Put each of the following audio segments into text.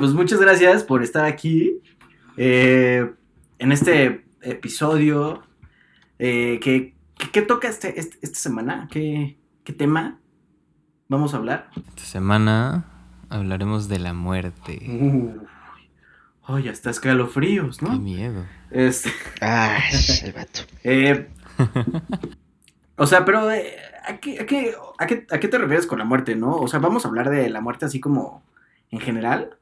pues muchas gracias por estar aquí eh, en este episodio. Eh, ¿qué, qué, toca este, este, esta semana? ¿Qué, ¿Qué tema vamos a hablar? Esta semana hablaremos de la muerte. Uh, Ay, hasta escalofríos, ¿no? Qué miedo. Este, Ay, el vato. eh, o sea, pero eh, ¿a, qué, a, qué, a, qué, ¿a qué te refieres con la muerte, no? O sea, vamos a hablar de la muerte así como en general,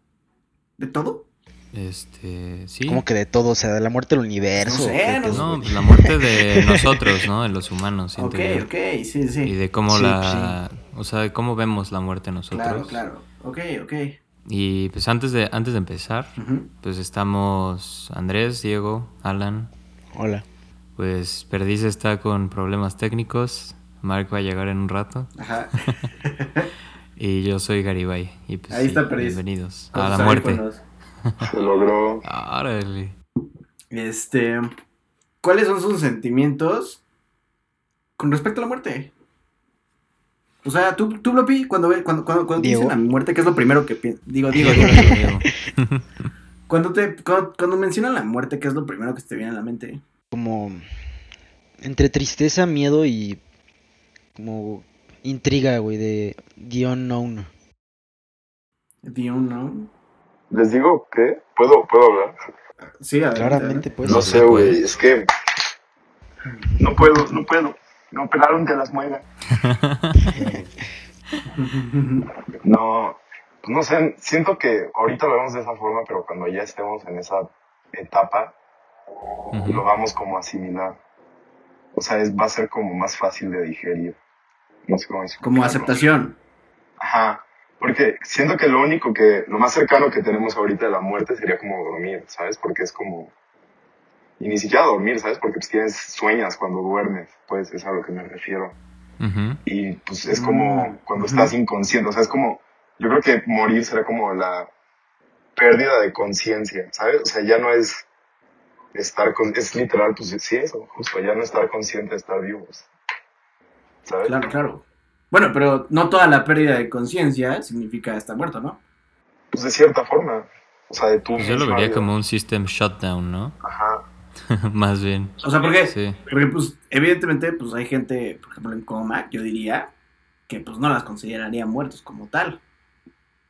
de todo. Este, sí. Como que de todo, o sea, de la muerte del universo. No sé, ¿o qué no. No, pues la muerte de nosotros, ¿no? De los humanos, Ok, yo. ok, sí, sí. Y de cómo Sí, la... O sea, de cómo vemos la muerte nosotros. Claro, claro. Ok, ok. Y pues antes de, antes de empezar, pues estamos Andrés, Diego, Alan. Hola. Pues Perdiz está con problemas técnicos. Mark va a llegar en un rato. Ajá. Y yo soy Garibay. Y pues, Ahí está Perdiz. Bienvenidos a la muerte. Se logró. Árale. Este, ¿cuáles son sus sentimientos con respecto a la muerte? O sea, tú, tú Bloppy, cuando, ve- cuando, cuando, cuando dicen la muerte, ¿qué es lo primero que piensas? Digo, digo, digo. Diego. Cuando, te, cuando, cuando mencionan la muerte, ¿qué es lo primero que te viene a la mente? Como entre tristeza, miedo y como intriga, güey, de The Unknown. The unknown. ¿Les digo qué? ¿Puedo, ¿puedo hablar? Sí, adelante, Claramente, pues. no sé, güey. puedes. Es que. No puedo, no puedo. Me operaron de las muelas. No, pues no sé. Siento que ahorita lo vemos de esa forma, pero cuando ya estemos en esa etapa, lo vamos como a asimilar. O sea, es, va a ser como más fácil de digerir. No sé cómo explicarlo. Como aceptación. Ajá. Porque siento que lo único que, lo más cercano que tenemos ahorita de la muerte sería como dormir, ¿sabes? Porque es como, y ni siquiera dormir, ¿sabes? Porque pues tienes, sueñas cuando duermes, pues es a lo que me refiero. Y pues es como Mm, cuando estás inconsciente, o sea, es como, yo creo que morir será como la pérdida de conciencia, ¿sabes? O sea, ya no es estar con, es literal, pues sí, eso, justo, ya no estar consciente de estar vivos, ¿sabes? Claro, claro. Bueno, pero no toda la pérdida de conciencia significa estar muerto, ¿no? Pues de cierta forma, o sea, de tu Pues yo lo vería vida. como un system shutdown, ¿no? Ajá. Más bien. O sea, porque, Sí. porque pues, evidentemente, pues hay gente, por ejemplo, en coma, yo diría, que pues no las consideraría muertos como tal,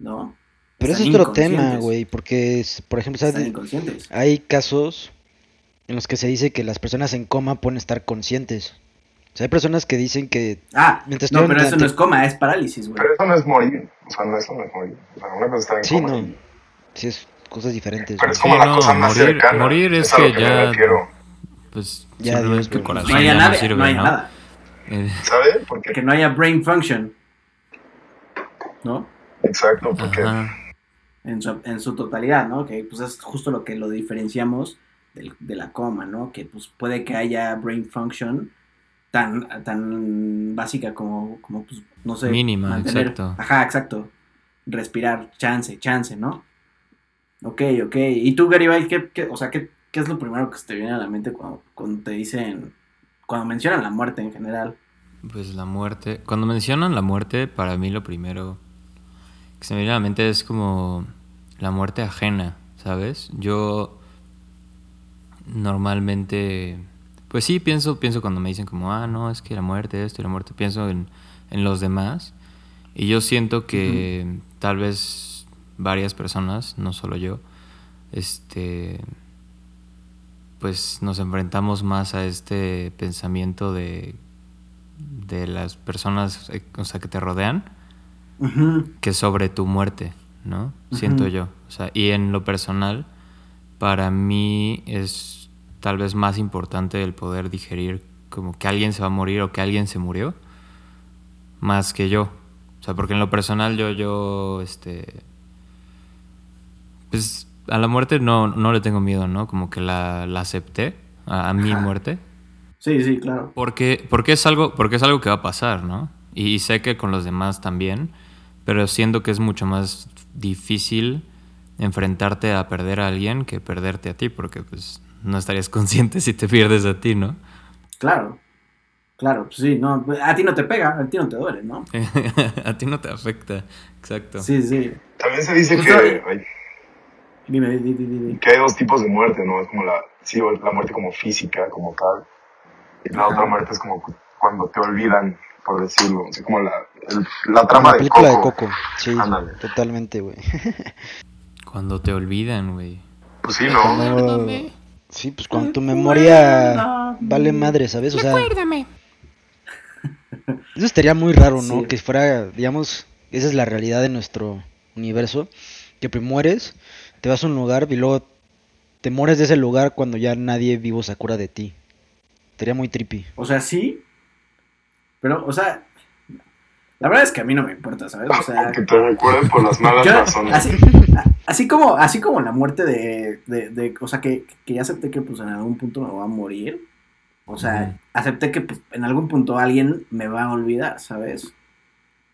¿no? Pero ese Están es otro tema, güey, porque, es- por ejemplo, ¿sabes? Hay casos en los que se dice que las personas en coma pueden estar conscientes. O sea, hay personas que dicen que Ah, Mientras no, pero eso no es coma, es parálisis, güey. Pero eso no es morir. O sea, no, eso no es morir. O sea, una cosa está en Sí, coma no. y- sí es cosas diferentes. Pero güey. es como Sí, la no, cosa más morir- cercana. morir es que ya- Pues Ya, Dios, tu güey. corazón no haya ya no nada, sirve, no haya ¿no? nada. Eh, ¿Sabes? Porque, Que no haya brain function, ¿no? exacto, porque. En su, en su totalidad, ¿no? Que pues es justo lo que lo diferenciamos del- de la coma, ¿no? Que pues puede que haya brain function tan, tan básica como, como pues, no sé. Mínima, exacto. Ajá, exacto. Respirar, chance, chance, ¿no? Ok, ok. ¿Y tú, Garibay, qué, qué- o sea, qué, qué es lo primero que se te viene a la mente cuando, cuando te dicen, cuando mencionan la muerte en general? Pues la muerte. Cuando mencionan la muerte, para mí lo primero que se me viene a la mente es como la muerte ajena, ¿sabes? Yo normalmente, pues sí, pienso, pienso cuando me dicen como, ah, no, es que la muerte, esto y la muerte, pienso en, en los demás. Y yo siento que tal vez varias personas, no solo yo, este, pues nos enfrentamos más a este pensamiento de, de las personas, eh, o sea, que te rodean, que sobre tu muerte, ¿no? Siento yo. O sea, y en lo personal, para mí es tal vez más importante el poder digerir como que alguien se va a morir o que alguien se murió, más que yo. O sea, porque en lo personal yo, yo, este, pues a la muerte no, no le tengo miedo, ¿no? Como que la, la acepté, a, a mi muerte. Sí, sí, claro. Porque, porque, es algo, porque es algo que va a pasar, ¿no? Y, sé que con los demás también, pero siento que es mucho más difícil enfrentarte a perder a alguien que perderte a ti, porque pues no estarías consciente si te pierdes a ti, ¿no? Claro. Claro, pues sí, no, a ti no te pega, a ti no te duele, ¿no? a ti no te afecta, exacto. Sí, sí. también se dice Pues, que... hay dos tipos de muerte, ¿no? Es como la, sí, la muerte como física, como tal. Y la Ajá. otra muerte es como cuando te olvidan, por decirlo. O sea, como la, el- la trama la de película Coco. de Coco. Sí, Ándale. totalmente, güey. Cuando te olvidan, güey. Pues sí, ¿no? Cuando- Sí, pues cuando tu memoria vale madre, ¿sabes? O sea, eso estaría muy raro, ¿no? Sí. Que fuera, digamos, esa es la realidad de nuestro universo. Que primero mueres, te vas a un lugar y luego te mueres de ese lugar cuando ya nadie vivo se acuerda de ti. Estaría muy trippy. O sea, sí. Pero, o sea, la verdad es que a mí no me importa, ¿sabes? O sea, que te recuerden por las malas yo, razones. así, como, así como la muerte de, de, de- o sea, que, que ya acepté que pues en algún punto me voy a morir. O sea, Ujú. acepté que pues, en algún punto alguien me va a olvidar, ¿sabes?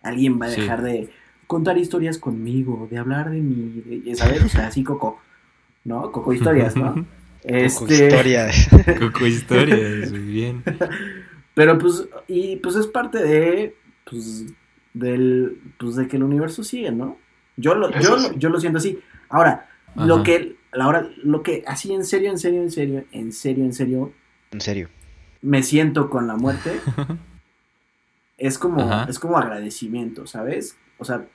Alguien va a Sí. dejar de contar historias conmigo, de hablar de mí, de- ¿sabes? O sea, así Coco, ¿no? Coco historias, ¿no? Coco Este, historia. Coco historias, muy bien. Pero pues, y pues es parte de, pues, del, pues de que el universo sigue, ¿no? Yo lo, yo, lo- sí. yo lo siento así. Ahora, lo que, ahora, lo que, así en serio, en serio, en serio, en serio, en serio, En serio. me siento con la muerte, es como, Ajá. es como agradecimiento, ¿sabes? O sea,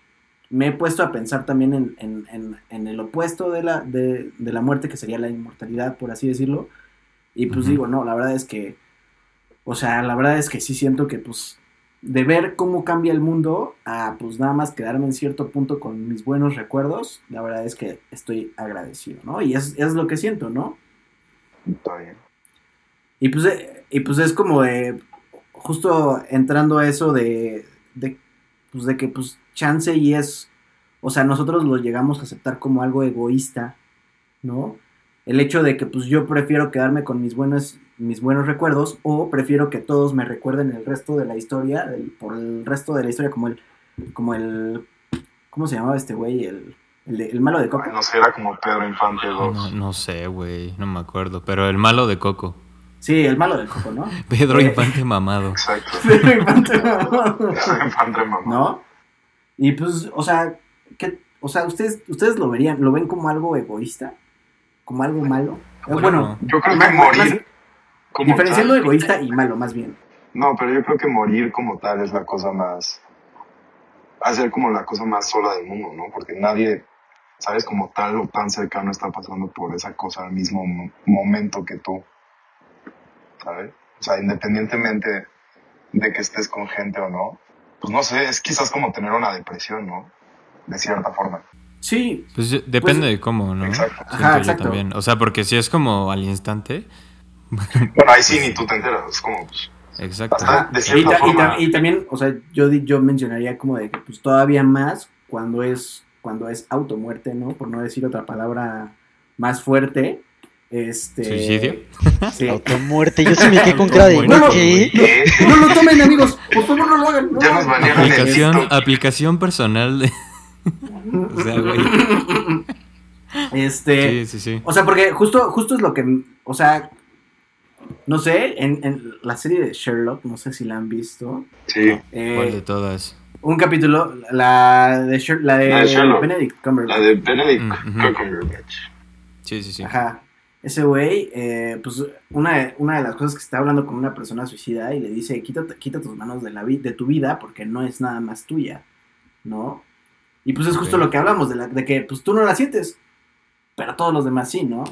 me he puesto a pensar también en, en, en, en el opuesto de la, de, de la muerte, que sería la inmortalidad, por así decirlo. Y pues digo, no, la verdad es que, o sea, la verdad es que sí siento que pues de ver cómo cambia el mundo a pues nada más quedarme en cierto punto con mis buenos recuerdos, la verdad es que estoy agradecido, ¿no? Y es, es lo que siento, ¿no? Está bien. Y pues, eh, y pues es como de, justo entrando a eso de, de, pues de que pues chance y es, o sea, nosotros lo llegamos a aceptar como algo egoísta, ¿no? El hecho de que pues yo prefiero quedarme con mis buenos, mis buenos recuerdos o prefiero que todos me recuerden el resto de la historia, el- por el resto de la historia como el, como el, ¿cómo se llamaba este güey? El, el, de- el malo de Coco. Ay, no sé, era como Pedro Infante 2. No, no sé, güey, no me acuerdo. Pero el malo de Coco. Sí, el malo de Coco, ¿no? Pedro Eh. Infante mamado. Exacto. Pedro Infante. Pedro Infante mamá. ¿No? Y pues, o sea, ¿qué, o sea, ustedes, ustedes lo verían, lo ven como algo egoísta, como algo malo. Bueno, Yo creo que más- morir. como diferenciando tal- egoísta y malo, más bien. No, pero yo creo que morir como tal es la cosa más. Ser como la cosa más sola del mundo, ¿no? Porque nadie, sabes, como tal o tan cercano está pasando por esa cosa al mismo mo- momento que tú. ¿Sabes? O sea, independientemente de que estés con gente o no, pues no sé, es quizás como tener una depresión, ¿no? De cierta forma. Sí, Pues yo- depende Pues- de cómo, ¿no? Exacto. Ajá, también. O sea, porque si es como al instante. Bueno, ahí sí ni tú te enteras, es como, pues, Exacto. De y, cierta ta- y forma. ta- y también, o sea, yo, di- yo mencionaría como de que pues todavía más cuando es, cuando es automuerte, ¿no? Por no decir otra palabra más fuerte. Este. ¿Suicidio? Sí. Automuerte. Yo sí me quedé con cara de. ¿Qué? ¿qué? No lo tomen, amigos. Por favor, no lo hagan. no Ya nos Aplicación, aplicación personal de. o sea, güey. Este. Sí, sí, sí. O sea, porque justo, justo es lo que, o sea, no sé, en, en la serie de Sherlock, no sé si la han visto, Sí, eh, ¿Cuál de todas? un capítulo, la de, Sher- la de, La de Sherlock. Benedict Cumberbatch. la de Benedict Mm. Cumberbatch. Sí, sí, sí. Ajá. Ese güey, eh, pues una de, una de las cosas que está hablando con una persona suicida y le dice, quita, quita tus manos de, la vi- de tu vida porque no es nada más tuya, ¿no? Y pues es justo lo que hablamos, de, la, de que pues tú no la sientes, pero todos los demás sí, ¿no?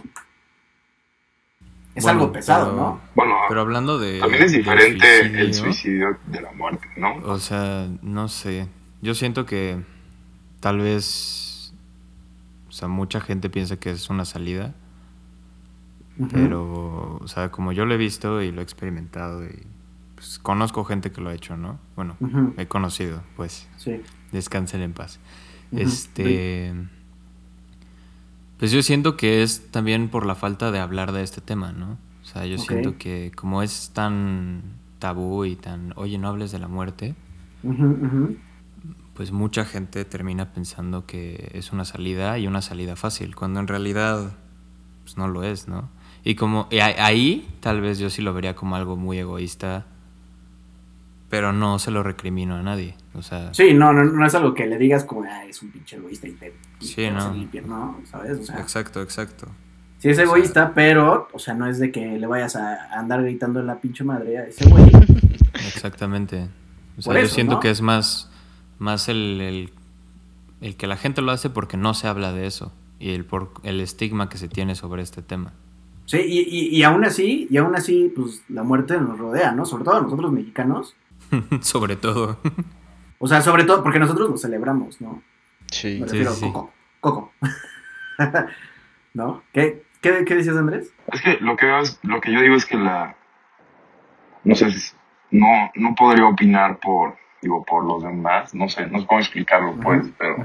Es Bueno, algo pesado, pero- ¿no? Bueno, Pero hablando de. también es diferente el suicidio, de la muerte, ¿no? O sea, no sé. Yo siento que tal vez. O sea, mucha gente piensa que es una salida. Pero, o sea, como yo lo he visto y lo he experimentado y pues, conozco gente que lo ha hecho, ¿no? Bueno, he conocido, pues, Sí. Descansen en paz. Este. Pues yo siento que es también por la falta de hablar de este tema, ¿no? O sea, yo siento que como es tan tabú y tan, oye, no hables de la muerte, pues mucha gente termina pensando que es una salida y una salida fácil, cuando en realidad pues no lo es, ¿no? Y como y ahí tal vez yo sí lo vería como algo muy egoísta pero no se lo recrimino a nadie. O sea, Sí, no, no, no es algo que le digas como, ah, es un pinche egoísta y te, y Sí, te no. limpiar", no, ¿sabes? O sea, exacto, exacto. sí es o sea- egoísta, pero, o sea, no es de que le vayas a a andar gritando en la pinche madre a ese güey. Exactamente. O sea, Por yo eso, siento ¿no? que es más, más el, el, el que la gente lo hace porque no se habla de eso y el, por, el estigma que se tiene sobre este tema. Sí, y, y, y aún así, y aún así, pues la muerte nos rodea, ¿no? Sobre todo a nosotros mexicanos. sobre todo. O sea, sobre todo porque nosotros lo celebramos, ¿no? Sí. Me Sí, refiero sí, Coco. Coco. ¿No? ¿Qué, qué, qué decías, Andrés? Es que lo que, lo que yo digo es que la... No sé, si- no, no podría opinar por, digo, por los demás, no sé, no sé cómo explicarlo, pues, pero...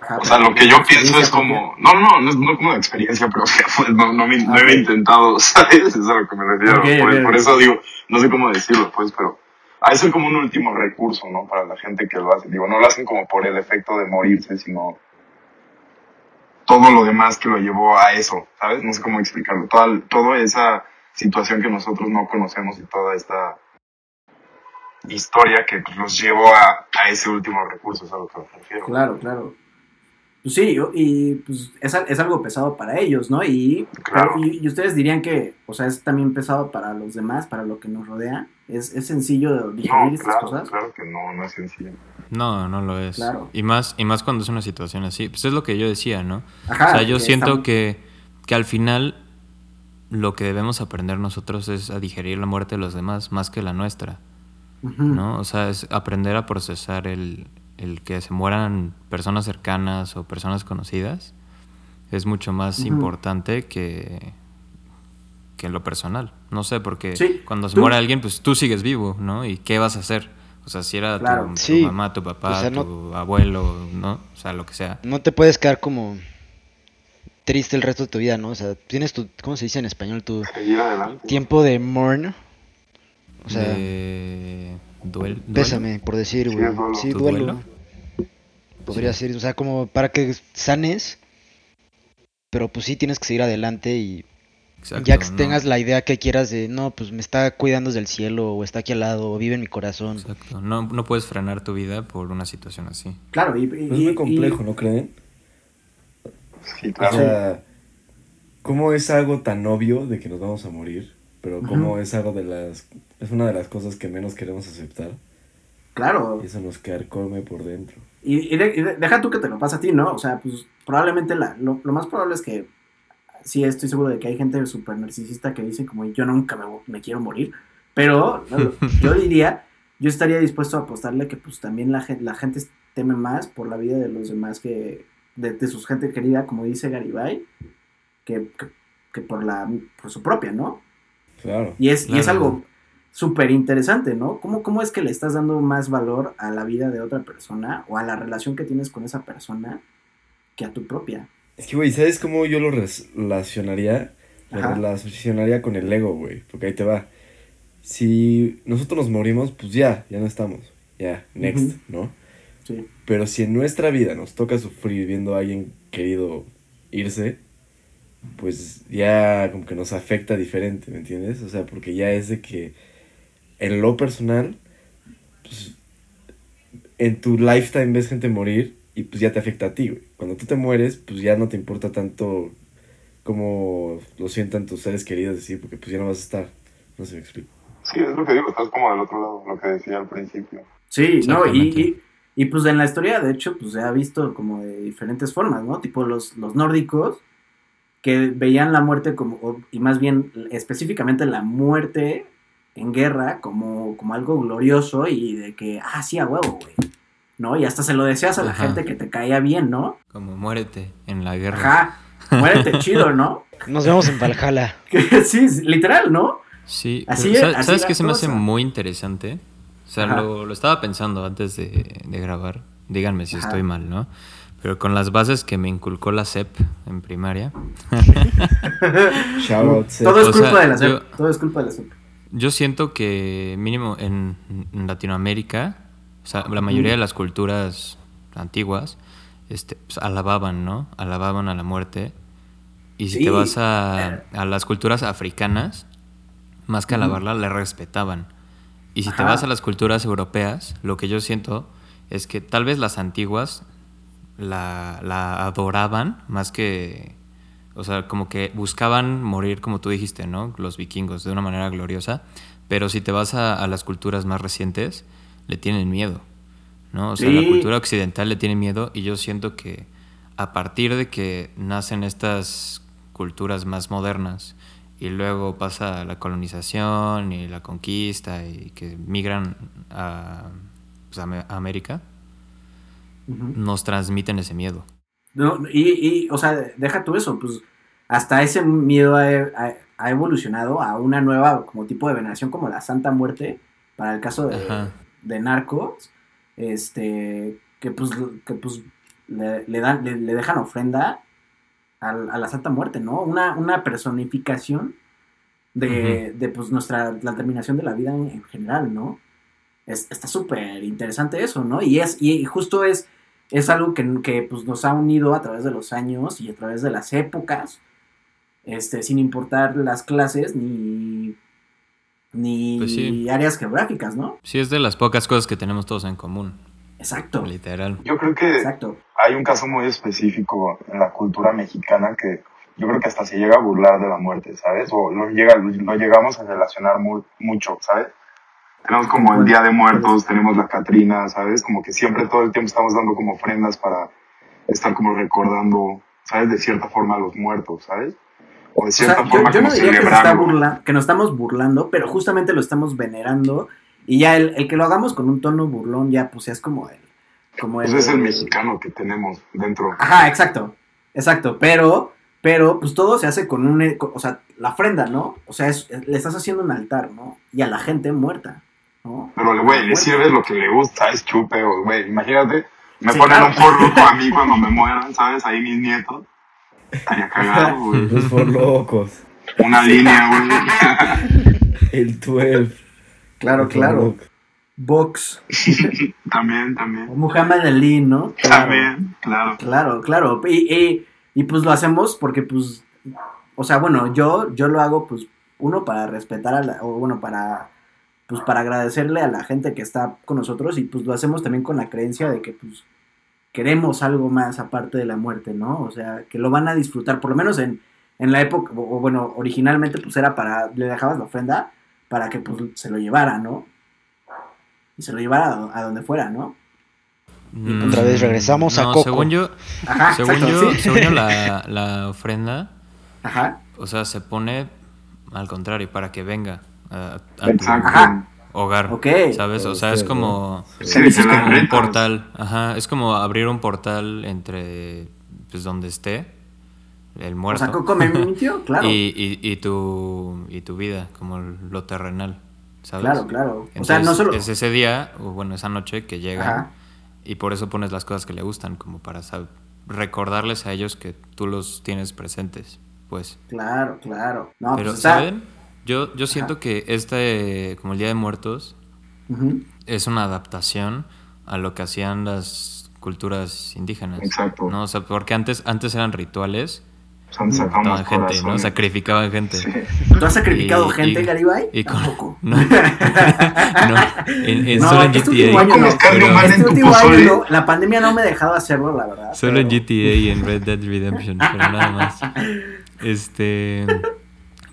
Ajá, O sea, lo que yo pienso es como... No, no, no es no como de experiencia, pero o sea, pues, no, no, me, no he intentado, ¿sabes? Es a lo que me refiero. Pues, por eso digo, no sé cómo decirlo, pues, pero... De ser como un último recurso, ¿no? Para la gente que lo hace. Digo, no lo hacen como por el efecto de morirse, sino todo lo demás que lo llevó a eso, ¿sabes? No sé cómo explicarlo. Toda, toda esa situación que nosotros no conocemos y toda esta historia que pues, los llevó a, a ese último recurso, es a lo que me refiero. Claro, claro. Pues sí, yo- y pues es, es algo pesado para ellos, ¿no? Y, Claro. y, y ustedes dirían que, o sea, es también pesado para los demás, para lo que nos rodea. Es, es sencillo digerir No, estas claro, cosas. claro que no, no es sencillo. No, no lo es. Claro. Y más, y más cuando es una situación así. Pues es lo que yo decía, ¿no? Ajá. o sea, yo que siento estamos- que, que al final lo que debemos aprender nosotros es a digerir la muerte de los demás más que la nuestra. ¿no? O sea, es aprender a procesar el, el que se mueran personas cercanas o personas conocidas es mucho más importante que, que lo personal. No sé, porque Sí, cuando se tú- muere alguien, pues tú sigues vivo, ¿no? ¿Y qué vas a hacer? O sea, si era tu- Claro. tu, Sí, mamá, tu papá, o sea, no- tu abuelo, ¿no? O sea, lo que sea. No te puedes quedar como triste el resto de tu vida, ¿no? O sea, tienes tu, ¿cómo se dice en español? Tu tiempo de mourn. O sea, de duel- duelo. pésame, por decir, Sí, güey. Sí, ¿Tu duelo. duelo? Podría ser, o sea, como para que sanes. Pero pues sí tienes que seguir adelante y Exacto, ya que no- tengas la idea que quieras de, no, pues me está cuidando desde el cielo, o está aquí al lado, o vive en mi corazón. Exacto. No, no puedes frenar tu vida por una situación así. Claro, y, y- Es muy y- complejo, ¿no creen? Sí, O sea, ¿cómo es algo tan obvio de que nos vamos a morir? Pero cómo es algo de las... Es una de las cosas que menos queremos aceptar. claro. Y eso nos carcome por dentro. Y, y de- y de- deja tú que te lo pasa a ti, ¿no? O sea, pues probablemente la, lo, lo más probable es que sí estoy seguro de que hay gente súper narcisista que dice como yo nunca me, me quiero morir. Pero no, yo diría, yo estaría dispuesto a apostarle que pues también la gente, la gente teme más por la vida de los demás que de, de su gente querida, como dice Garibay, que, que, que por la por su propia, ¿no? Claro. Y es, y es Claro. algo súper interesante, ¿no? ¿Cómo, ¿Cómo es que le estás dando más valor a la vida de otra persona o a la relación que tienes con esa persona que a tu propia? Es que, güey, ¿sabes cómo yo lo relacionaría? Lo Ajá. relacionaría con el ego, güey. Porque ahí te va. Si nosotros nos morimos, pues ya, ya no estamos. Ya, next. ¿no? Sí. Pero si en nuestra vida nos toca sufrir viendo a alguien querido irse, pues ya como que nos afecta diferente, ¿me entiendes? O sea, porque ya es de que en lo personal, pues en tu lifetime ves gente morir y pues ya te afecta a ti, güey. Cuando tú te mueres, pues ya no te importa tanto como lo sientan tus seres queridos, decir, porque pues ya no vas a estar. No sé si me explico. Sí, es lo que digo, estás como del otro lado, lo que decía al principio. Sí, no, y, y, y, pues en la historia, de hecho, pues se ha visto como de diferentes formas, ¿no? Tipo los, los nórdicos que veían la muerte como, y más bien específicamente la muerte en guerra como, como algo glorioso y de que, ah, sí, a huevo, güey. ¿No? Y hasta se lo deseas a la Ajá. gente que te caía bien, ¿no? Como muérete en la guerra. Ajá, muérete chido, ¿no? Nos vemos en Valhalla. Que sí, literal, ¿no? Sí, Así ¿sabes, así ¿sabes qué se me hace muy interesante? O sea, lo, lo estaba pensando antes de, de grabar. Díganme si Ajá. estoy mal, ¿no? Pero con las bases que me inculcó la CEP en primaria, Shout out. Todo es O culpa sea, de la SEP, yo- todo es culpa de la SEP. Yo siento que mínimo en, Latinoamérica, o sea, la mayoría de las culturas antiguas, este, pues, alababan, ¿no? Alababan a la muerte. Y si Sí. te vas a, a las culturas africanas, más que alabarla, la respetaban. Y si te vas a las culturas europeas, lo que yo siento es que tal vez las antiguas la, la adoraban más que... O sea, como que buscaban morir, como tú dijiste, ¿no? Los vikingos, de una manera gloriosa. Pero si te vas a, a las culturas más recientes, le tienen miedo, ¿no? O sea, la cultura occidental le tiene miedo y yo siento que a partir de que nacen estas culturas más modernas y luego pasa la colonización y la conquista y que migran a, pues, a América, nos transmiten ese miedo. No, y, y, o sea, deja tú eso, pues hasta ese miedo ha, ha- ha evolucionado a una nueva como tipo de veneración como la Santa Muerte, para el caso de, de narcos, este, que pues, que pues le, le dan, le, le dejan ofrenda al- a, la Santa Muerte, ¿no? Una, una personificación de, de pues nuestra, la terminación de la vida en, en general, ¿no? Es- está súper interesante eso, ¿no? Y es, y justo es, es algo que, que, pues, nos ha unido a través de los años y a través de las épocas, este, sin importar las clases ni, ni Pues sí. áreas geográficas, ¿no? Sí, es de las pocas cosas que tenemos todos en común, Exacto, literal. Yo creo que exacto. hay un caso muy específico en la cultura mexicana que yo creo que hasta se llega a burlar de la muerte, ¿sabes? O lo, llega, lo llegamos a relacionar muy, mucho, ¿sabes? Tenemos como el Día de Muertos, tenemos la Catrina, ¿sabes? Como que siempre todo el tiempo estamos dando como ofrendas para estar como recordando, ¿sabes? De cierta forma a los muertos, ¿sabes? O de O sea, cierta yo, forma yo como no diría que, está burla, que nos estamos burlando, pero justamente lo estamos venerando. Y ya el, el que lo hagamos con un tono burlón, ya pues es como el. Como Eso es el mexicano que tenemos dentro. Ajá, exacto. Exacto. Pero, pero, pues todo se hace con un. e, O sea, la ofrenda, ¿no? O sea, es- le estás haciendo un altar, ¿no? Y a la gente muerta, ¿no? Pero, güey, le sirves lo que le gusta, es chupe, o, güey, imagínate, me Sí, ponen claro. un por loco a mí cuando me mueran, ¿sabes? Ahí mis nietos. Estaría cagado, güey. Los por locos. Una línea, güey. El 12. Claro, El claro. Box. también, también. Muhammad Ali, ¿no? Claro. También, claro. Claro, claro. Y, y, y, pues lo hacemos porque, pues, o sea, bueno, yo, yo lo hago, pues, uno para respetar a la, o bueno, para, pues, para agradecerle a la gente que está con nosotros y pues lo hacemos también con la creencia de que, pues, queremos algo más aparte de la muerte, ¿no? O sea, que lo van a disfrutar, por lo menos en, en la época, o bueno, originalmente, pues, era para, le dejabas la ofrenda para que, pues, se lo llevara, ¿no? Y se lo llevara a, a donde fuera, ¿no? Mm, Otra vez regresamos a Coco. Según yo, Ajá, según exacto, yo, sí. según yo la, la ofrenda, Ajá. o sea, se pone al contrario, para que venga a, a tu. Ajá. hogar. Ok. ¿Sabes? O sea, es como, es como un portal. Ajá, es como abrir un portal entre, pues, donde esté el O muerto. sea, Coco me mintió, claro. Y, y, y tu, y tu vida, como lo terrenal, ¿sabes? Claro, claro. O Entonces, sea, no solo. es ese día, o bueno, esa noche que llega Ajá. y por eso pones las cosas que le gustan, como para recordarles a ellos que tú los tienes presentes, pues. Claro, claro. No, Pero, pues está. ¿saben? Yo, yo siento que este, como el Día de Muertos, Ujú. es una adaptación a lo que hacían las culturas indígenas. Exacto. ¿no? O sea, porque antes, antes eran rituales, Son mataban gente, ¿no? Sacrificaban gente. Sí. ¿Tú has sacrificado Y- gente, y- Garibay? y con- Tampoco. no. No, en, en- No, solo en este último GTA. año Como no. Pero- en Este último año no, la pandemia no me ha dejado hacerlo, la verdad. Solo en pero- GTA y en Red Dead Redemption, pero nada más. Este.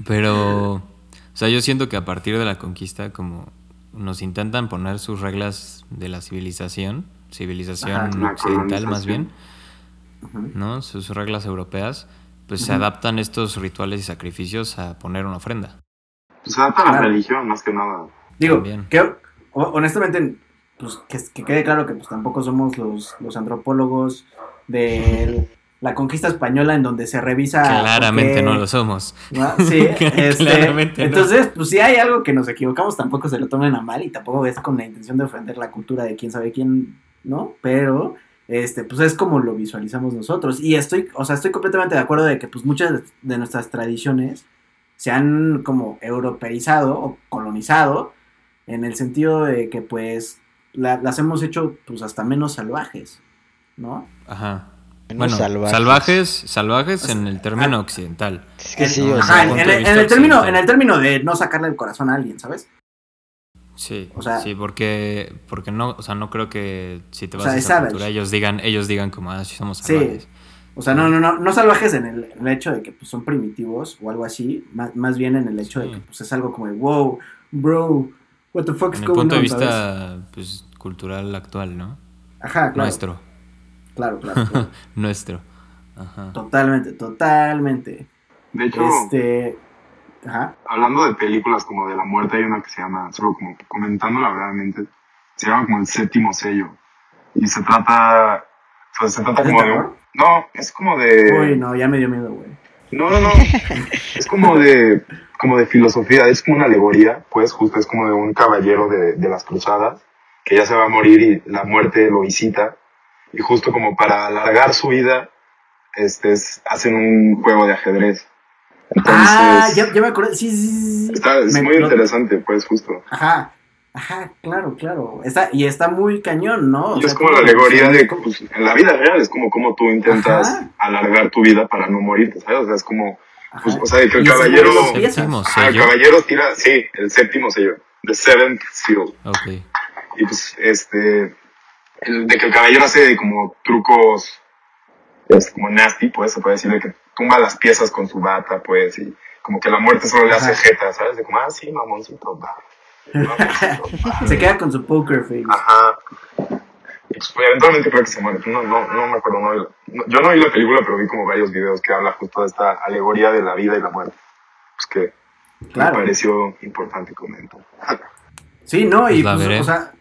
Pero. O sea, yo siento que a partir de la conquista, como nos intentan poner sus reglas de la civilización, civilización Ajá, occidental más bien. ¿no? Sus reglas europeas, pues se adaptan estos rituales y sacrificios a poner una ofrenda. Pues se adapta a la Claro. religión, más que nada. Digo, que ho- honestamente, pues que, que quede claro que pues tampoco somos los, los antropólogos de la conquista española en donde se revisa. Claramente no lo somos. ¿no? Sí, este, Claramente no. entonces, pues si hay algo que nos equivocamos, tampoco se lo tomen a mal y tampoco es con la intención de ofender la cultura de quién sabe quién, ¿no? Pero, este, pues es como lo visualizamos nosotros. Y estoy, o sea, estoy completamente de acuerdo de que pues muchas de- de nuestras tradiciones se han como europeizado o colonizado en el sentido de que pues la- las hemos hecho pues hasta menos salvajes, ¿no? Ajá. Bueno, salvajes. salvajes, salvajes en el término occidental. Es que En- sí, o ajá, sea, en, punto en de el, vista en el término, occidental. en el término de no sacarle el corazón a alguien, ¿sabes? Sí, O sea- sí, porque, porque no, o sea, no creo que si te O vas sea, a es esa cultura ellos digan, ellos digan como, ah, sí somos Sí. salvajes. O sea, no, no, no, no salvajes en el, en el hecho de que pues, son primitivos o algo así, más, más bien en el hecho de que pues, es algo como de, wow, bro, what the fuck is En el going punto de on", ¿sabes? vista, pues, cultural actual, ¿no? Ajá, claro. Nuestro, Claro, claro. claro. nuestro. Ajá. totalmente, totalmente. De hecho, Este, ajá. hablando de películas como de la muerte, hay una que se llama, solo como comentándola brevemente, se llama como el séptimo sello. Y se trata, o sea, se trata ¿Es de como de... No, es como de... Uy, no, ya me dio miedo, güey. No, no, no. es como de, como de filosofía, es como una alegoría, pues justo es como de un caballero de, de las cruzadas, que ya se va a morir y la muerte lo visita, y justo como para alargar su vida, este, es- hacen un juego de ajedrez. Entonces, ah, ya, ya me acordé. Sí, sí, sí. está, es Me- muy interesante, pues justo. Ajá. Ajá, claro, claro. Está, y está muy cañón, ¿no? O sea, es como la alegoría de, pues, en la vida real, es como como tú intentas Ajá. alargar tu vida para no morirte, ¿sabes? O sea, es como, pues, o sea, que el caballero... Ah, el sello. caballero tira, sí, el séptimo sello, the seventh seal. Ok. Y pues, este, el- de que el caballero hace como trucos, es como nasty, pues, se puede decir, de que tumba las piezas con su bata, pues, y como que la muerte solo le hace Ajá. jeta, ¿sabes? De como, ah, sí, mamoncito, va. Mamoncito, va. Se queda con su poker face. Ajá. Y pues, eventualmente creo que se muere. No, no, no me acuerdo. No, no- yo no vi la película, pero vi como varios videos que habla justo de esta alegoría de la vida y la muerte. Pues que Claro. me pareció importante comentar. Sí, no, y Pues pues, o sea,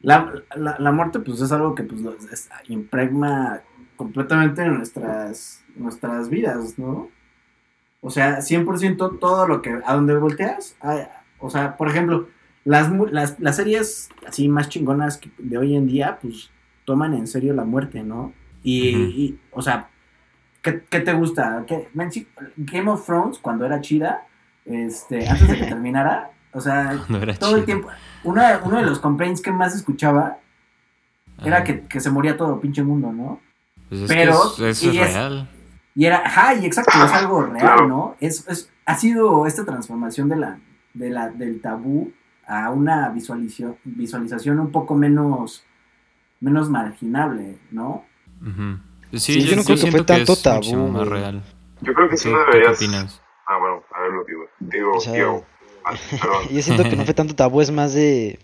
la, la, la muerte pues es algo que pues es- impregna completamente en nuestras, nuestras vidas, ¿no? O sea, 100% todo lo que, a donde volteas, o sea, por ejemplo, las, las, las series así más chingonas de hoy en día, pues toman en serio la muerte, ¿no? Y, o sea, ¿qué, qué te gusta? ¿Qué- men- Game of Thrones, cuando era chida, este, antes de que terminara, o sea, No todo el tiempo. Uno de, uno de los complaints que más escuchaba era que, que se moría todo pinche mundo, ¿no? Pues es pero- que es- eso y es es- real. Y era, ajá, y exacto, es algo real. ¿no? Es, es, ha sido esta transformación de la, de la, del tabú a una visualización, visualización un poco menos, menos marginable, ¿no? Sí, Sí, yo no creo que fue tanto es muchísimo tabú, más real. Yo creo que sí ¿Tú, no deberías. opinas? Ah, bueno, a ver lo digo. Digo, O sea- digo. Yo siento que no fue tanto tabú, es más de.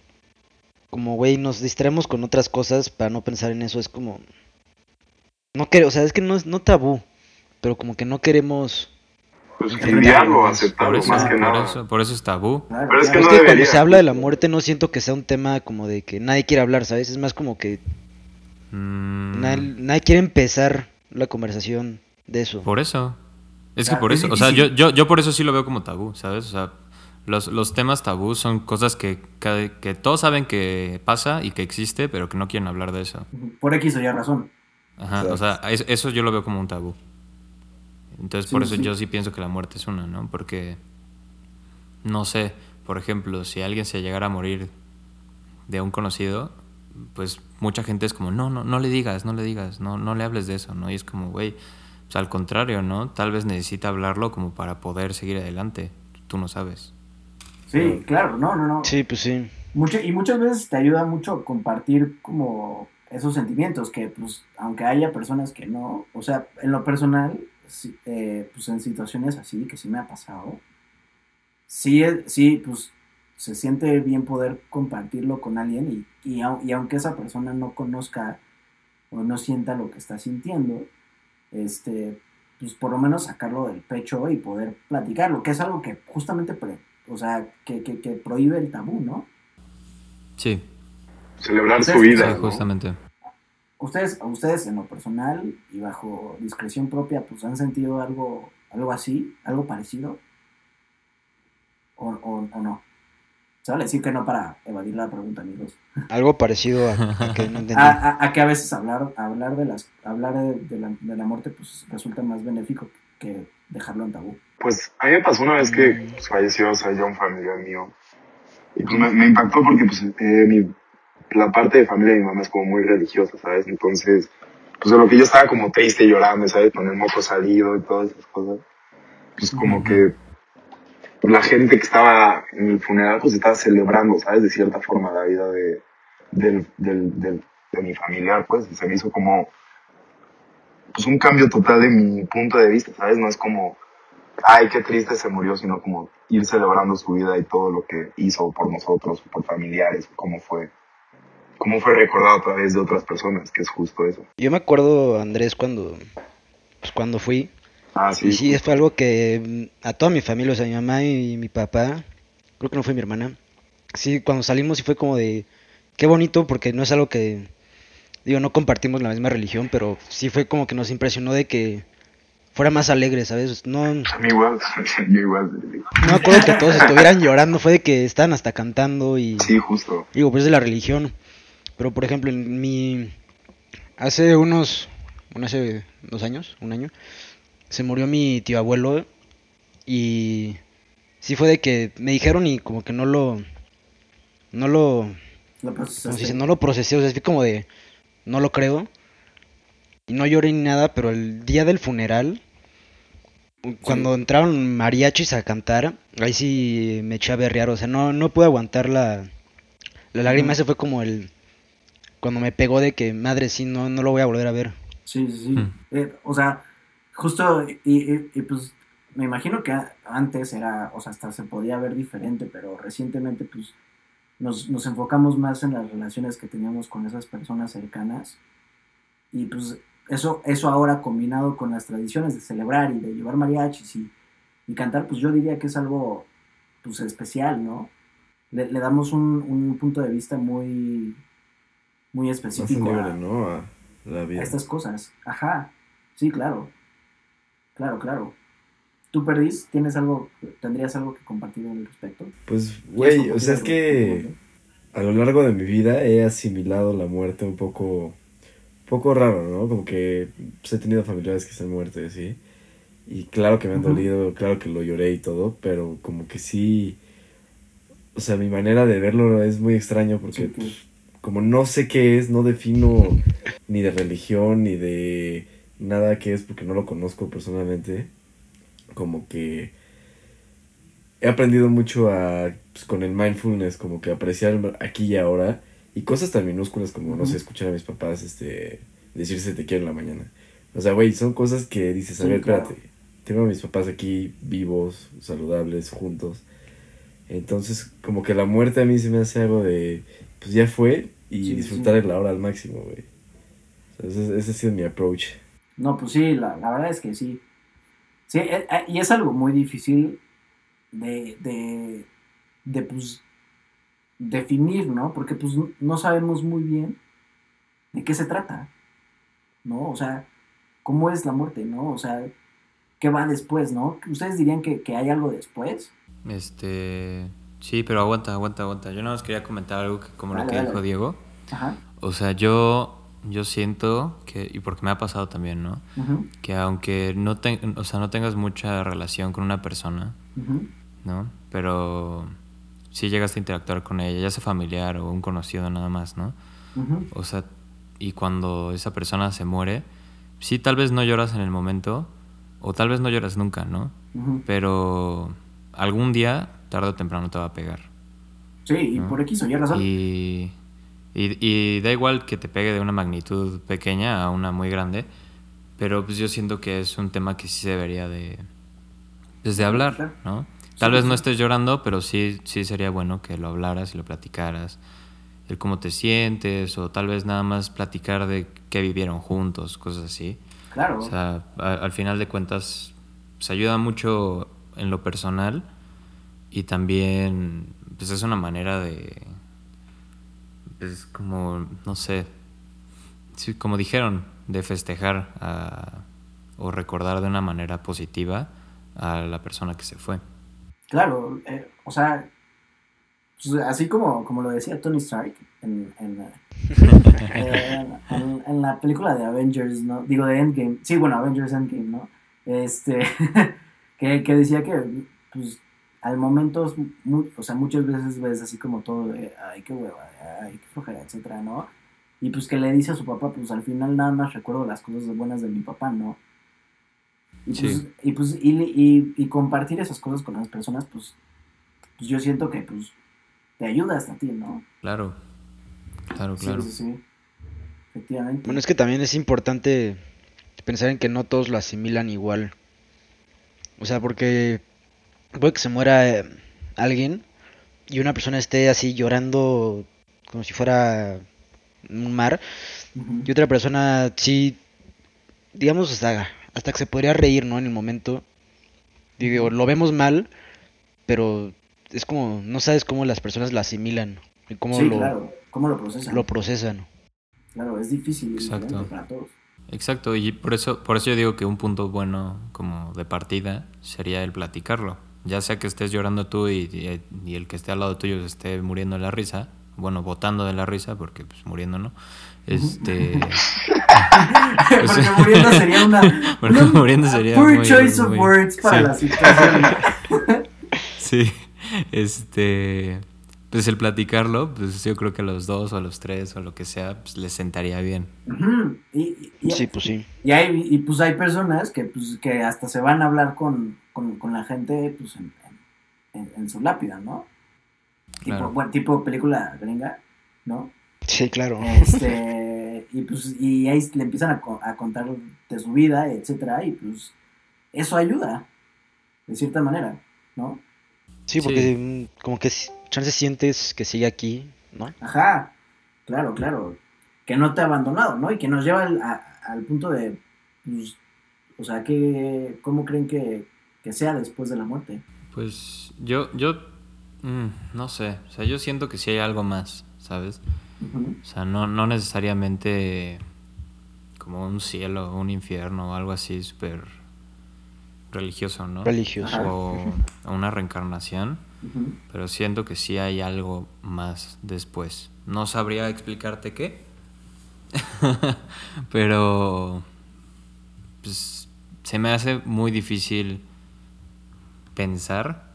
Como, güey, nos distraemos con otras cosas para no pensar en eso. Es como. No quiero, o sea, es que no es no tabú, pero como que no queremos. Pues Enfrentarnos. lidiarlo, Por aceptarlo, eso, más que por nada. eso, por eso es tabú. Pero es que claro. es no que cuando se habla de la muerte no siento que sea un tema como de que nadie quiere hablar, ¿sabes? Es más como que Mm, nadie, nadie quiere empezar la conversación de eso. Por eso. Es que por es eso. O sea, yo, yo, yo por eso sí lo veo como tabú, ¿sabes? O sea, los, los temas tabú son cosas que, que, que todos saben que pasa y que existe, pero que no quieren hablar de eso. Por X o Y razón. Ajá, Exacto. o sea, es- eso yo lo veo como un tabú. Entonces, Sí, por eso sí. yo sí pienso que la muerte es una, ¿no? Porque, no sé, por ejemplo, si alguien se llegara a morir de un conocido, pues mucha gente es como, no, no, no le digas, no le digas, no, no le hables de eso, ¿no? Y es como, güey, pues al contrario, ¿no? Tal vez necesita hablarlo como para poder seguir adelante. Tú no sabes. Sí, claro, no, no, no. Sí, pues sí. Mucho, y muchas veces te ayuda mucho compartir como esos sentimientos que pues aunque haya personas que no, o sea, en lo personal, sí, eh, pues en situaciones así que sí me ha pasado, sí, sí, pues se siente bien poder compartirlo con alguien y, y, y aunque esa persona no conozca o no sienta lo que está sintiendo, este, pues por lo menos sacarlo del pecho y poder platicarlo, que es algo que justamente, pre- o sea, que, que, que prohíbe el tabú, ¿no? Sí, Celebrar su vida. sí, ¿no? justamente. Ustedes, ustedes en lo personal y bajo discreción propia, pues han sentido algo, algo así, algo parecido, o, o, o no. Se vale decir que no para evadir la pregunta, amigos. Algo parecido a, a que no entendí. A, a- a que a veces hablar, hablar de las, hablar de, de la, de la muerte, pues resulta más benéfico que dejarlo en tabú. Pues a mí me pasó una vez que pues, falleció, o sea, ya un familiar mío. Y pues me, me impactó porque pues eh, mi, la parte de familia de mi mamá es como muy religiosa, ¿sabes? Entonces, pues de lo que yo estaba como triste y llorando, ¿sabes? Con el moco salido y todas esas cosas. Pues como que, la gente que estaba en el funeral pues estaba celebrando, ¿sabes? De cierta forma la vida de, del, del, del, de mi familiar, pues se me hizo como pues un cambio total de mi punto de vista, ¿sabes? No es como, ay, qué triste se murió, sino como ir celebrando su vida y todo lo que hizo por nosotros, por familiares, cómo fue, cómo fue recordado a través de otras personas, que es justo eso. Yo me acuerdo, Andrés, cuando, pues cuando fui, Ah, sí. y sí, fue algo que mm, a toda mi familia, o sea, mi mamá y mi papá, creo que no fue mi hermana, sí, cuando salimos sí fue como de, qué bonito, porque no es algo que, digo, no compartimos la misma religión, pero sí fue como que nos impresionó de que fuera más alegre, ¿sabes? No, no A mí igual, yo igual. me acuerdo que todos estuvieran llorando, fue de que estaban hasta cantando y... Sí, justo. Digo, pues es de la religión. Pero por ejemplo, en mi. Hace unos. Bueno, hace dos años, un año. Se murió mi tío abuelo. Y. Sí fue de que me dijeron y como que no lo. No lo. Lo ¿cómo se procesaste. dice? No lo procesé. O sea, fui como de. No lo creo. Y no lloré ni nada, pero el día del funeral. Cuando entraron mariachis a cantar, ahí sí me eché a berrear, o sea, no, no pude aguantar la, la lágrima, ese fue como el, cuando me pegó de que, madre, sí, no, no lo voy a volver a ver. Sí, sí, sí. Mm. Eh, o sea, justo, y, y- y, pues me imagino que antes era, o sea, hasta se podía ver diferente, pero recientemente pues nos, nos enfocamos más en las relaciones que teníamos con esas personas cercanas. Y pues eso, eso ahora combinado con las tradiciones de celebrar y de llevar mariachis y, y cantar, pues yo diría que es algo pues especial, ¿no? Le, le damos un, un punto de vista muy, muy específico libre, a- ¿no? A la a vida. estas cosas. Ajá, sí, claro. Claro, claro. ¿Tú perdís? ¿Tienes algo, tendrías algo que compartir al respecto? Pues, ¿Quieres güey, o sea, es que a lo largo de mi vida he asimilado la muerte un poco, poco raro, ¿no? Como que pues, he tenido familiares que se han muerto y así. Y claro que me han dolido, claro que lo lloré y todo, pero como que sí, o sea, mi manera de verlo es muy extraño porque Sí, pues, como no sé qué es, no defino ni de religión ni de nada que es porque no lo conozco personalmente, como que he aprendido mucho a, pues, con el mindfulness, como que apreciar aquí y ahora, y cosas tan minúsculas como, no sé, escuchar a mis papás este, decirse te quiero en la mañana. O sea, güey, son cosas que dices, a Sí, ver, claro. espérate, tengo a mis papás aquí vivos, saludables, juntos. Entonces, como que la muerte a mí se me hace algo de, pues ya fue, y Sí, disfrutar sí. la hora al máximo, güey. O sea, ese, ese ha sido mi approach. No, pues sí, la, la verdad es que sí. Sí, eh, eh, y es algo muy difícil de, de, de, pues, definir, ¿no? Porque, pues, no sabemos muy bien de qué se trata, ¿no? O sea, ¿cómo es la muerte, no? O sea, ¿qué va después, no? ¿Ustedes dirían que, que hay algo después? Este. Sí, pero aguanta, aguanta, aguanta. Yo nada más quería comentar algo que, como lo que dale. dijo Diego. Ajá. O sea, yo, yo siento que, y porque me ha pasado también, ¿no? Que aunque no, o sea, no tengas mucha relación con una persona, ¿no? Pero sí llegas a interactuar con ella, ya sea familiar o un conocido nada más, ¿no? O sea, y cuando esa persona se muere, sí, tal vez no lloras en el momento, o tal vez no lloras nunca, ¿no? Pero algún día, tarde o temprano, te va a pegar. Sí, por X o Y razón. Y, y, y da igual que te pegue de una magnitud pequeña a una muy grande, pero pues yo siento que es un tema que sí se debería de, pues, de hablar. ¿no? Tal Sí, vez sí. no estés llorando, pero sí, sí sería bueno que lo hablaras y lo platicaras, el cómo te sientes, o tal vez nada más platicar de qué vivieron juntos, cosas así. Claro. O sea, a- al final de cuentas, pues ayuda mucho en lo personal y también, pues es una manera de, pues como, no sé, sí, como dijeron, de festejar a- o recordar de una manera positiva a la persona que se fue. Claro, eh, o sea, pues, así como, como lo decía Tony Stark en, en, eh, en- en la película de Avengers, ¿no? Digo, de Endgame. Sí, bueno, Avengers Endgame, ¿no? Este, que, que decía que, pues, al momento, es mu- o sea, muchas veces ves así como todo de, ay, qué hueva, ay, qué flojera, etcétera, ¿no? Y pues que le dice a su papá, pues al final nada más recuerdo las cosas buenas de mi papá, ¿no? Y pues, Sí. y, pues y, y- y compartir esas cosas con las personas, pues, pues yo siento que pues te ayuda hasta a ti, ¿no? Claro. Claro, Sí, claro. sí, sí. Efectivamente. Bueno, es que también es importante pensar en que no todos lo asimilan igual. O sea, porque puede que se muera eh, alguien y una persona esté así llorando como si fuera un mar y otra persona sí, digamos, hasta, hasta que se podría reír, ¿no? En el momento. Digo, lo vemos mal, pero es como, no sabes cómo las personas lo asimilan y cómo sí, lo, claro. ¿Cómo lo procesan? lo procesan. Claro, es difícil Exacto. para todos. Exacto, y por eso, por eso yo digo que un punto bueno como de partida sería el platicarlo. Ya sea que estés llorando tú y, y- y el que esté al lado tuyo se esté muriendo de la risa, bueno, botando de la risa, porque pues muriendo no. Este. Pues Porque muriendo sería una. Porque muriendo sería Poor muy- choice of muy- words para sí. la situación. Sí, este. Pues el platicarlo, pues yo creo que a los dos o a los tres o lo que sea, pues les sentaría bien. Ujú. y, y- y- Sí, pues sí. Y, hay, y pues hay personas que, pues, que hasta se van a hablar con, con, con la gente pues, en, en, en su lápida, ¿no? Tipo, Claro. bueno, tipo película gringa, ¿no? Sí, claro. Este, y pues y ahí le empiezan a, a contar de su vida, etcétera, y pues eso ayuda, de cierta manera, ¿no? Sí, porque mm, como que chance sientes que sigue aquí, ¿no? Ajá, claro, claro. Que no te ha abandonado, ¿no? Y que nos lleva al, a- al punto de, pues, o sea, que, ¿cómo creen que, que sea después de la muerte? Pues yo, yo, mm, no sé, o sea, yo siento que sí hay algo más, ¿sabes? O sea, no, no necesariamente como un cielo un infierno o algo así súper religioso, ¿no? Religioso. O, o una reencarnación, pero siento que sí hay algo más después. No sabría explicarte qué, pero pues, se me hace muy difícil pensar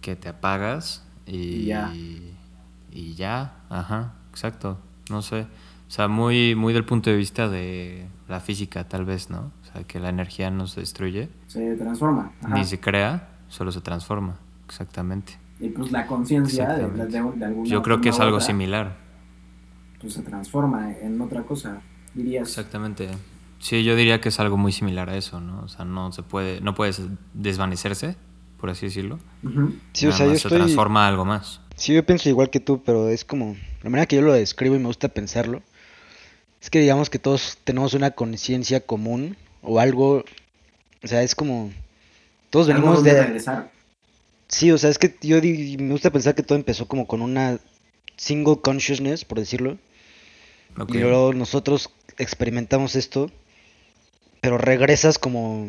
que te apagas y ya. y ya, ajá, exacto, no sé, o sea, muy muy del punto de vista de la física tal vez, ¿no? O sea, que la energía no se destruye Se transforma. Ajá. ni se crea, solo se transforma, exactamente. Y pues la conciencia de, de, Exactamente. de alguna Yo creo que es algo otra, similar. Pues se transforma en otra cosa, dirías. Exactamente. Sí, yo diría que es algo muy similar a eso, ¿no? O sea, no se puede, no puedes desvanecerse, por así decirlo. Ujú. Sí, o sea, yo se estoy... transforma a algo más. Sí, yo pienso igual que tú, pero es como... La manera que yo lo describo y me gusta pensarlo, es que digamos que todos tenemos una conciencia común o algo... O sea, es como... Todos venimos de... regresar. Sí, o sea, es que yo di- me gusta pensar que todo empezó como con una single consciousness, por decirlo. Ok. Y luego nosotros experimentamos esto, pero regresas como,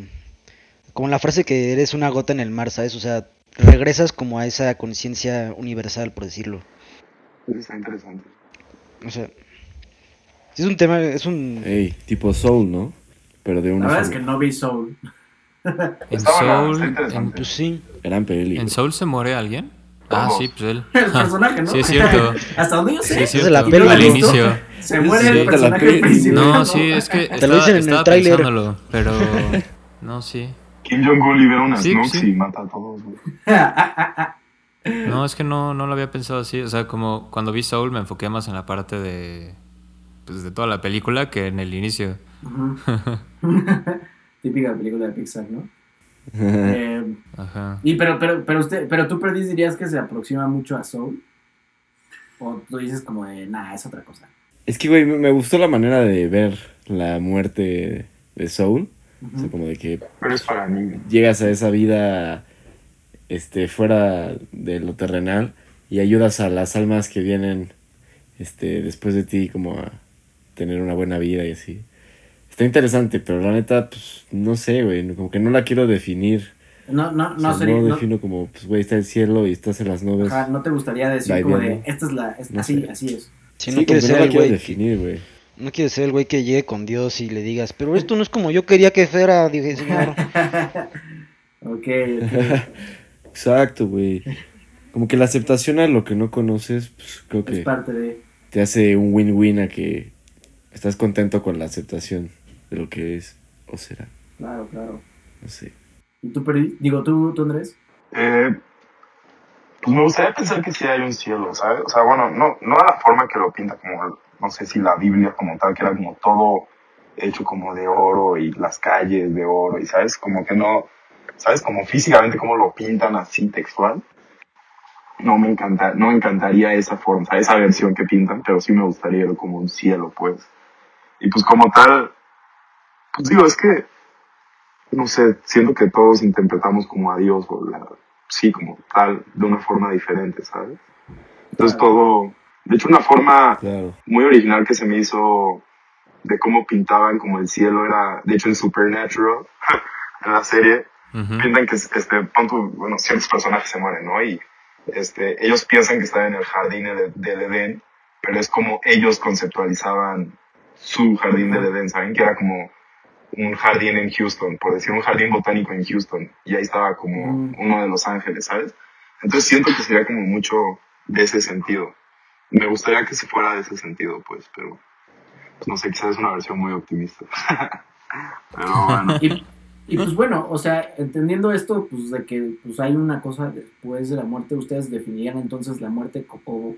como la frase que eres una gota en el mar, ¿sabes? O sea, regresas como a esa conciencia universal, por decirlo. Eso está interesante. O sea, es un tema, es un... Ey, tipo Soul, ¿no? Pero de La una verdad es que no vi Soul. En Soul, en. Pues sí, Gran peli. en Soul se muere alguien. Ah, sí, pues él. El personaje, ¿no? Sí, es cierto. Hasta donde yo sé, Sí, es cierto. la peli, Al inicio. se muere Sí, el de la personaje peli. principal. No, sí, es que Te lo estaba, dicen en el tráiler. pero no, sí. Kim Jong-un libera unas Sí, y mata a todos, güey. No, es que no, no lo había pensado así. O sea, como cuando vi Soul me enfoqué más en la parte de, pues, de toda la película que en el inicio. Típica película de Pixar, ¿no? Eh, Ajá. y pero, pero, pero usted, pero tú Perdis dirías que se aproxima mucho a Soul. O tú dices como de, nah, es otra cosa. Es que, güey, me me gustó la manera de ver la muerte de Soul. O sea, como de que Pero es para niños. llegas a esa vida este fuera de lo terrenal y ayudas a las almas que vienen este después de ti como a tener una buena vida y así. Está interesante, pero la neta pues no sé, güey, como que no la quiero definir. No, no, O no sea, sería. no No, defino como pues güey, está el cielo y estás en las nubes. ajá, no te gustaría decir como de, esta es la. No así, sé. así es. si Sí, no quieres ser no la el quiero definir, güey. No quieres ser el güey que llegue con Dios y le digas, pero esto no es como yo quería que fuera, dije, señor. ok. Exacto, güey. Como que la aceptación a lo que no conoces, pues creo Es que parte de. te hace un win-win a que estás contento con la aceptación de lo que es o será. Claro, claro. No sé. ¿Y tú, Perdi? Digo, ¿tú, tú Andrés? Eh, pues me gustaría pensar que sí hay un cielo, ¿sabes? O sea, bueno, no, no de la forma que lo pinta como, no sé si la Biblia como tal, que era como todo hecho como de oro y las calles de oro y, ¿sabes? Como que no, ¿sabes? Como físicamente como lo pintan así textual. No me encanta, no me encantaría esa forma, esa versión que pintan, pero sí me gustaría ver como un cielo, pues. Y pues como tal, pues digo, es que, no sé, siento que todos interpretamos como a Dios, o la, sí, como tal, de una forma diferente, ¿sabes? Entonces todo, de hecho una forma Claro. muy original que se me hizo de cómo pintaban como el cielo era, de hecho en Supernatural, en la serie, Ujú. pintan que, este, pon tú, bueno, ciertos personajes se mueren, ¿no? Y, este, ellos piensan que están en el jardín del, del Edén, pero es como ellos conceptualizaban su jardín del Edén, ¿saben? Que era como un jardín en Houston, por decir un jardín botánico en Houston, y ahí estaba como Mm. uno de Los Ángeles, ¿sabes? Entonces siento que sería como mucho de ese sentido. Me gustaría que se fuera de ese sentido, pues, pero pues, no sé, quizás es una versión muy optimista. pero bueno. Y, y pues bueno, o sea, entendiendo esto, pues de que pues hay una cosa después de la muerte, ¿ustedes definirían entonces la muerte o,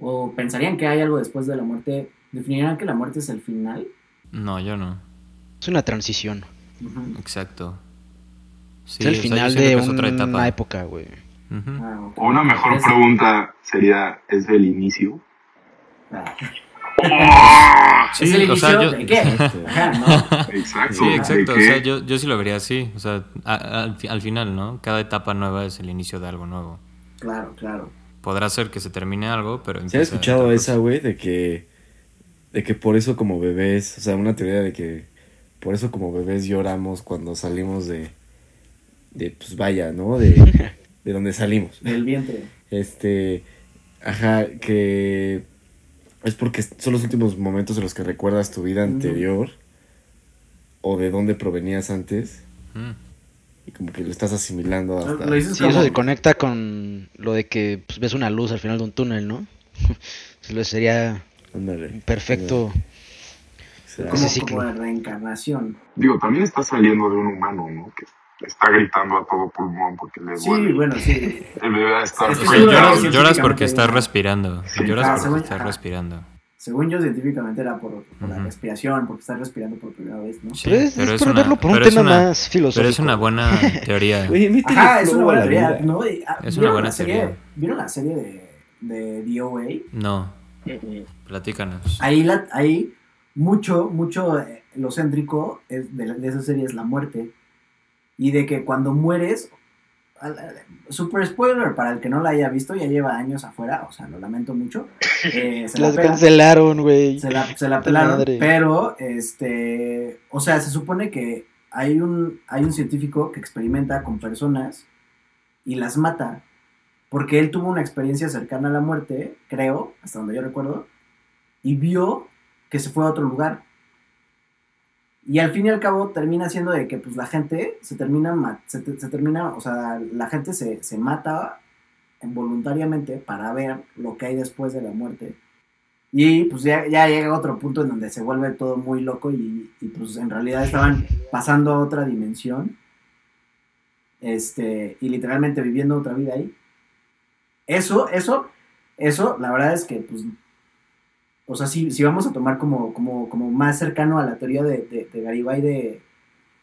o pensarían que hay algo después de la muerte? ¿Definirían que la muerte es el final? No, yo no. Es una transición. Exacto. Sí, es el o sea, yo final de que es otra una etapa. época, güey. Ah. O una mejor Es- pregunta sería, ¿es el inicio? ah. Sí, ¿Es el o sea, inicio yo- de qué? Exacto. Ajá, ¿no? Exacto. Sí, ¿de exacto. O sea, yo, yo sí lo vería así. O sea, a- al, fi- al final, ¿no? Cada etapa nueva es el inicio de algo nuevo. Claro, claro. Podrá ser que se termine algo, pero ¿Se ha escuchado esa, güey? De que, de que por eso como bebés, o sea, una teoría de que por eso como bebés lloramos cuando salimos de, de pues vaya, ¿no? De, de donde salimos. Del vientre. Este, ajá, que es porque son los últimos momentos en los que recuerdas tu vida anterior o de dónde provenías antes Mm. y como que lo estás asimilando hasta... Lo dices Sí, como- eso se conecta con lo de que pues, ves una luz al final de un túnel, ¿no? Eso sería Ándale, perfecto. O sea, como, ese ciclo. como de reencarnación. Digo, también está saliendo de un humano, ¿no? Que está gritando a todo pulmón porque le Sí, duele. bueno, sí. El bebé va a estar Es que O sea, seguro lloras, porque estás respirando. Sí. Lloras Ah, porque según- estás respirando. Según yo, científicamente era por, por la respiración, porque estás respirando por primera vez, ¿no? Sí, Pero es, pero es por una- verlo por un tema una- más filosófico. Pero es una buena teoría. Ajá, es una buena teoría, vida. ¿no? Y, ah, Es ¿vieron una buena la serie, teoría. ¿Vieron la serie de, de DOA? No, platícanos. Ahí, la, ahí mucho, mucho eh, lo céntrico es de, la- de esa serie es la muerte. Y de que cuando mueres, super spoiler para el que no la haya visto, ya lleva años afuera, o sea, lo lamento mucho. Eh, se la Las pela. cancelaron, güey. se la, se la pelaron, madre. pero este, o sea, se supone que hay un, hay un científico que experimenta con personas y las mata, porque él tuvo una experiencia cercana a la muerte, creo, hasta donde yo recuerdo, y vio que se fue a otro lugar. Y al fin y al cabo termina siendo de que pues la gente se termina, se, te- se termina, o sea, la gente se, se mata voluntariamente para ver lo que hay después de la muerte. Y pues ya, ya llega otro punto en donde se vuelve todo muy loco y, y, pues en realidad estaban pasando a otra dimensión. Este, y literalmente viviendo otra vida ahí. Eso, eso, eso, la verdad es que pues, o sea, si, si vamos a tomar como, como, como más cercano a la teoría de, de, de Garibay de,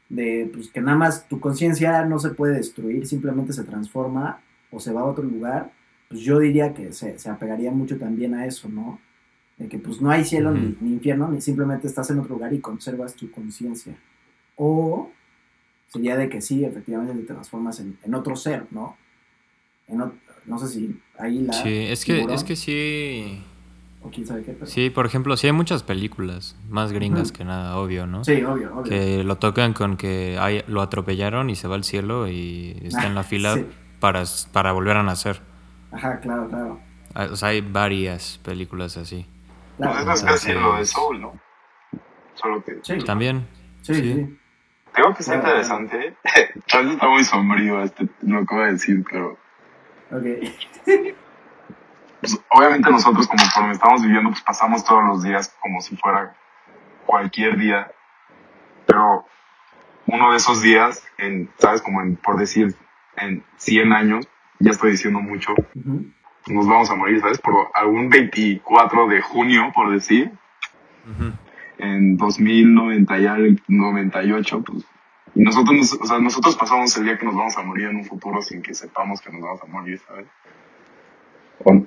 de pues, que nada más tu conciencia no se puede destruir, simplemente se transforma o se va a otro lugar, pues yo diría que se, se apegaría mucho también a eso, ¿no? De que pues no hay cielo ni, infierno, ni simplemente estás en otro lugar y conservas tu conciencia. O sería de que sí, efectivamente te transformas en, en otro ser, ¿no? En no sé si ahí la... Sí, es que, tiburón, es que sí. O quién sabe qué, pero... Sí, por ejemplo, sí hay muchas películas, más gringas Ujú. que nada, obvio, ¿no? Sí, obvio, obvio. Que lo tocan con que hay, lo atropellaron y se va al cielo y está en la Ah, fila sí. para, para volver a nacer. Ajá, claro, claro. Ah, O sea, hay varias películas así. Pues claro. eso es casi lo de Soul, ¿no? Solo que... Sí, También. sí, sí. sí. Tengo que ser Claro. interesante. Tal vez está muy sombrío este, lo que acabo de decir, pero... Ok. pues, obviamente nosotros conforme estamos viviendo, pues pasamos todos los días como si fuera cualquier día. Pero uno de esos días, en, ¿sabes? Como en, por decir, en 100 años, ya estoy diciendo mucho, nos vamos a morir, ¿sabes? Por algún 24 de junio, por decir, Ujú. en 2090 y al- 98, pues, y nosotros, nos- o sea, nosotros pasamos el día que nos vamos a morir en un futuro sin que sepamos que nos vamos a morir, ¿sabes?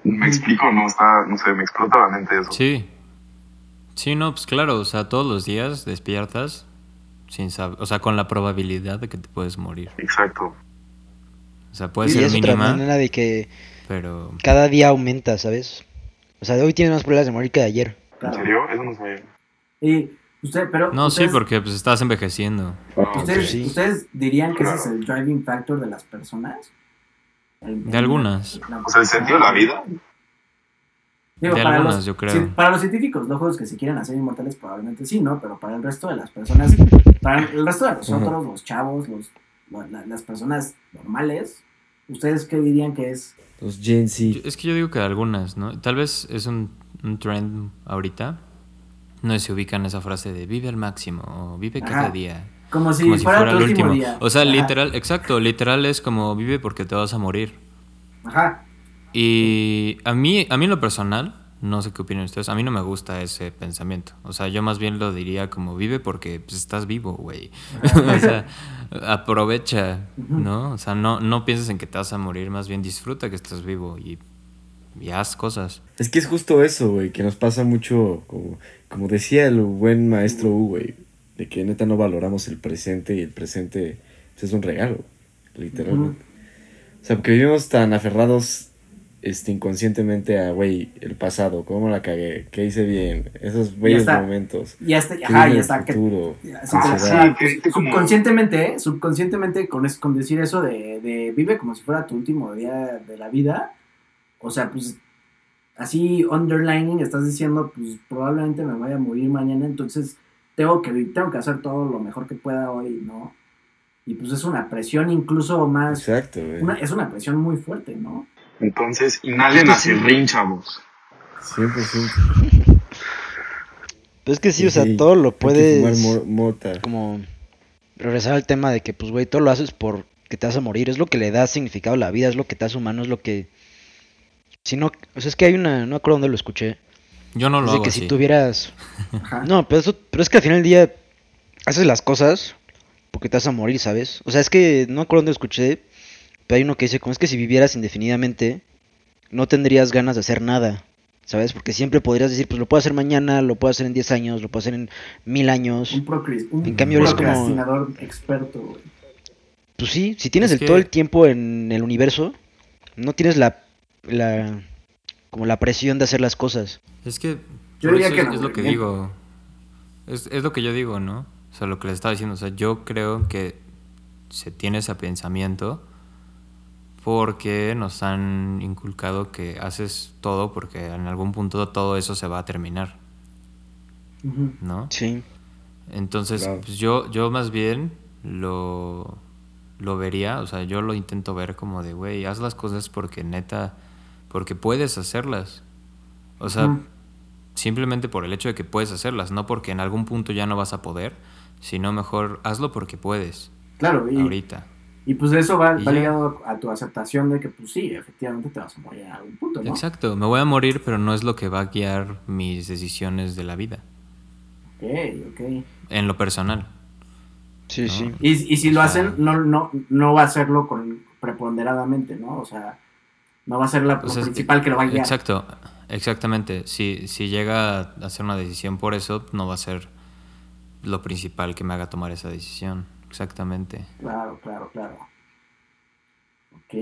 ¿Me explico? No está, no sé, me explota la mente eso. Sí. Sí, no, pues claro, o sea, todos los días despiertas sin saber, o sea, con la probabilidad de que te puedes morir. Exacto. O sea, puede y ser es otra mínima, manera de que pero cada día aumenta, ¿sabes? O sea, hoy tienes más probabilidades de morir que de ayer. ¿En Claro. serio? Eso no sabía. Y usted, pero no, sí, ustedes, porque pues estás envejeciendo. Ah, ustedes, sí. ustedes dirían que ese es el driving factor de las personas. De algunas. O sea, el sentido de la vida. Digo, De para algunas, los, yo creo. para los científicos locos que se quieran hacer inmortales probablemente sí, ¿no? Pero para el resto de las personas, para el resto de nosotros, los chavos, los, la- la- las personas normales, ¿ustedes qué dirían que es? Los Gen Yo- Z. Es que yo digo que algunas, ¿no? Tal vez es un, un trend ahorita. No sé si ubican esa frase de vive al máximo o vive cada Ajá. día. Como si, como si fuera, fuera tu el último último. día. O sea, Ajá. literal, exacto, literal es como vive porque te vas a morir. Ajá. Y a mí, a mí en lo personal, no sé qué opinan ustedes, a mí no me gusta ese pensamiento. O sea, yo más bien lo diría como vive porque pues, estás vivo, güey. o sea, aprovecha, ¿no? O sea, no, no pienses en que te vas a morir, más bien disfruta que estás vivo y, y haz cosas. Es que es justo eso, güey, que nos pasa mucho, como, como decía el buen maestro U, güey, de que neta no valoramos el presente y el presente pues, es un regalo, literalmente. O sea, porque vivimos tan aferrados este, inconscientemente a, güey, el pasado, cómo la cagué, qué hice bien, esos bellos está. momentos. Y hasta, que ajá, viene y el hasta que futuro, Ya, Ah, sí, pues, que- que subconscientemente, ¿eh? subconscientemente con, es- con decir eso de, de vive como si fuera tu último día de la vida, o sea, pues así underlining estás diciendo, pues probablemente me vaya a morir mañana, entonces tengo que, tengo que hacer todo lo mejor que pueda hoy, ¿no? Y pues es una presión incluso más, Exacto, güey. una- es una presión muy fuerte, ¿no? Entonces, inhalen hacia el ring, chavos. 100%. Pero es que sí, o sea, Sí, todo lo puedes fumar mo- mota. como regresar al tema de que, pues, güey, todo lo haces porque te vas a morir. Es lo que le da significado a la vida, es lo que te hace humano, es lo que... Si no, o sea, es que hay una, no me acuerdo dónde lo escuché. Yo no lo hago que así. si tuvieras... Ajá. No, pero, eso, pero es que al final del día haces las cosas porque te vas a morir, ¿sabes? O sea, es que no me acuerdo dónde escuché, pero hay uno que dice, como es que si vivieras indefinidamente, no tendrías ganas de hacer nada, ¿sabes? Porque siempre podrías decir, pues lo puedo hacer mañana, lo puedo hacer en 10 años, lo puedo hacer en mil años. Un, un En cambio, eres como- procrastinador experto, güey. Pues sí, si tienes Es el, que- todo el tiempo en el universo, no tienes la, la, como la presión de hacer las cosas. Es que, Yo por diría eso que es, no, es lo que digo. Es, es lo que yo digo, ¿no? O sea, lo que les estaba diciendo. O sea, yo creo que se tiene ese pensamiento porque nos han inculcado que haces todo porque en algún punto todo eso se va a terminar. ¿no? Sí. Entonces, Claro. pues yo, yo más bien lo, lo vería, o sea, yo lo intento ver como de, güey, haz las cosas porque neta, porque puedes hacerlas. O sea, Ujú. simplemente por el hecho de que puedes hacerlas, no porque en algún punto ya no vas a poder, sino mejor hazlo porque puedes, Claro, y, ahorita. Y pues eso va, Y va ya. ligado a tu aceptación de que, pues sí, efectivamente te vas a morir en algún punto, ¿no? Exacto, me voy a morir, pero no es lo que va a guiar mis decisiones de la vida, Ok, ok. en lo personal. Sí, No. sí. Y, y si lo hacen, no, no, no va a hacerlo con preponderadamente, ¿no? O sea, no va a ser la, O lo sea, es que- principal que lo va a guiar. Exacto, exactamente. Si, si llega a hacer una decisión por eso, no va a ser lo principal que me haga tomar esa decisión. Exactamente. Claro, claro, claro. Ok.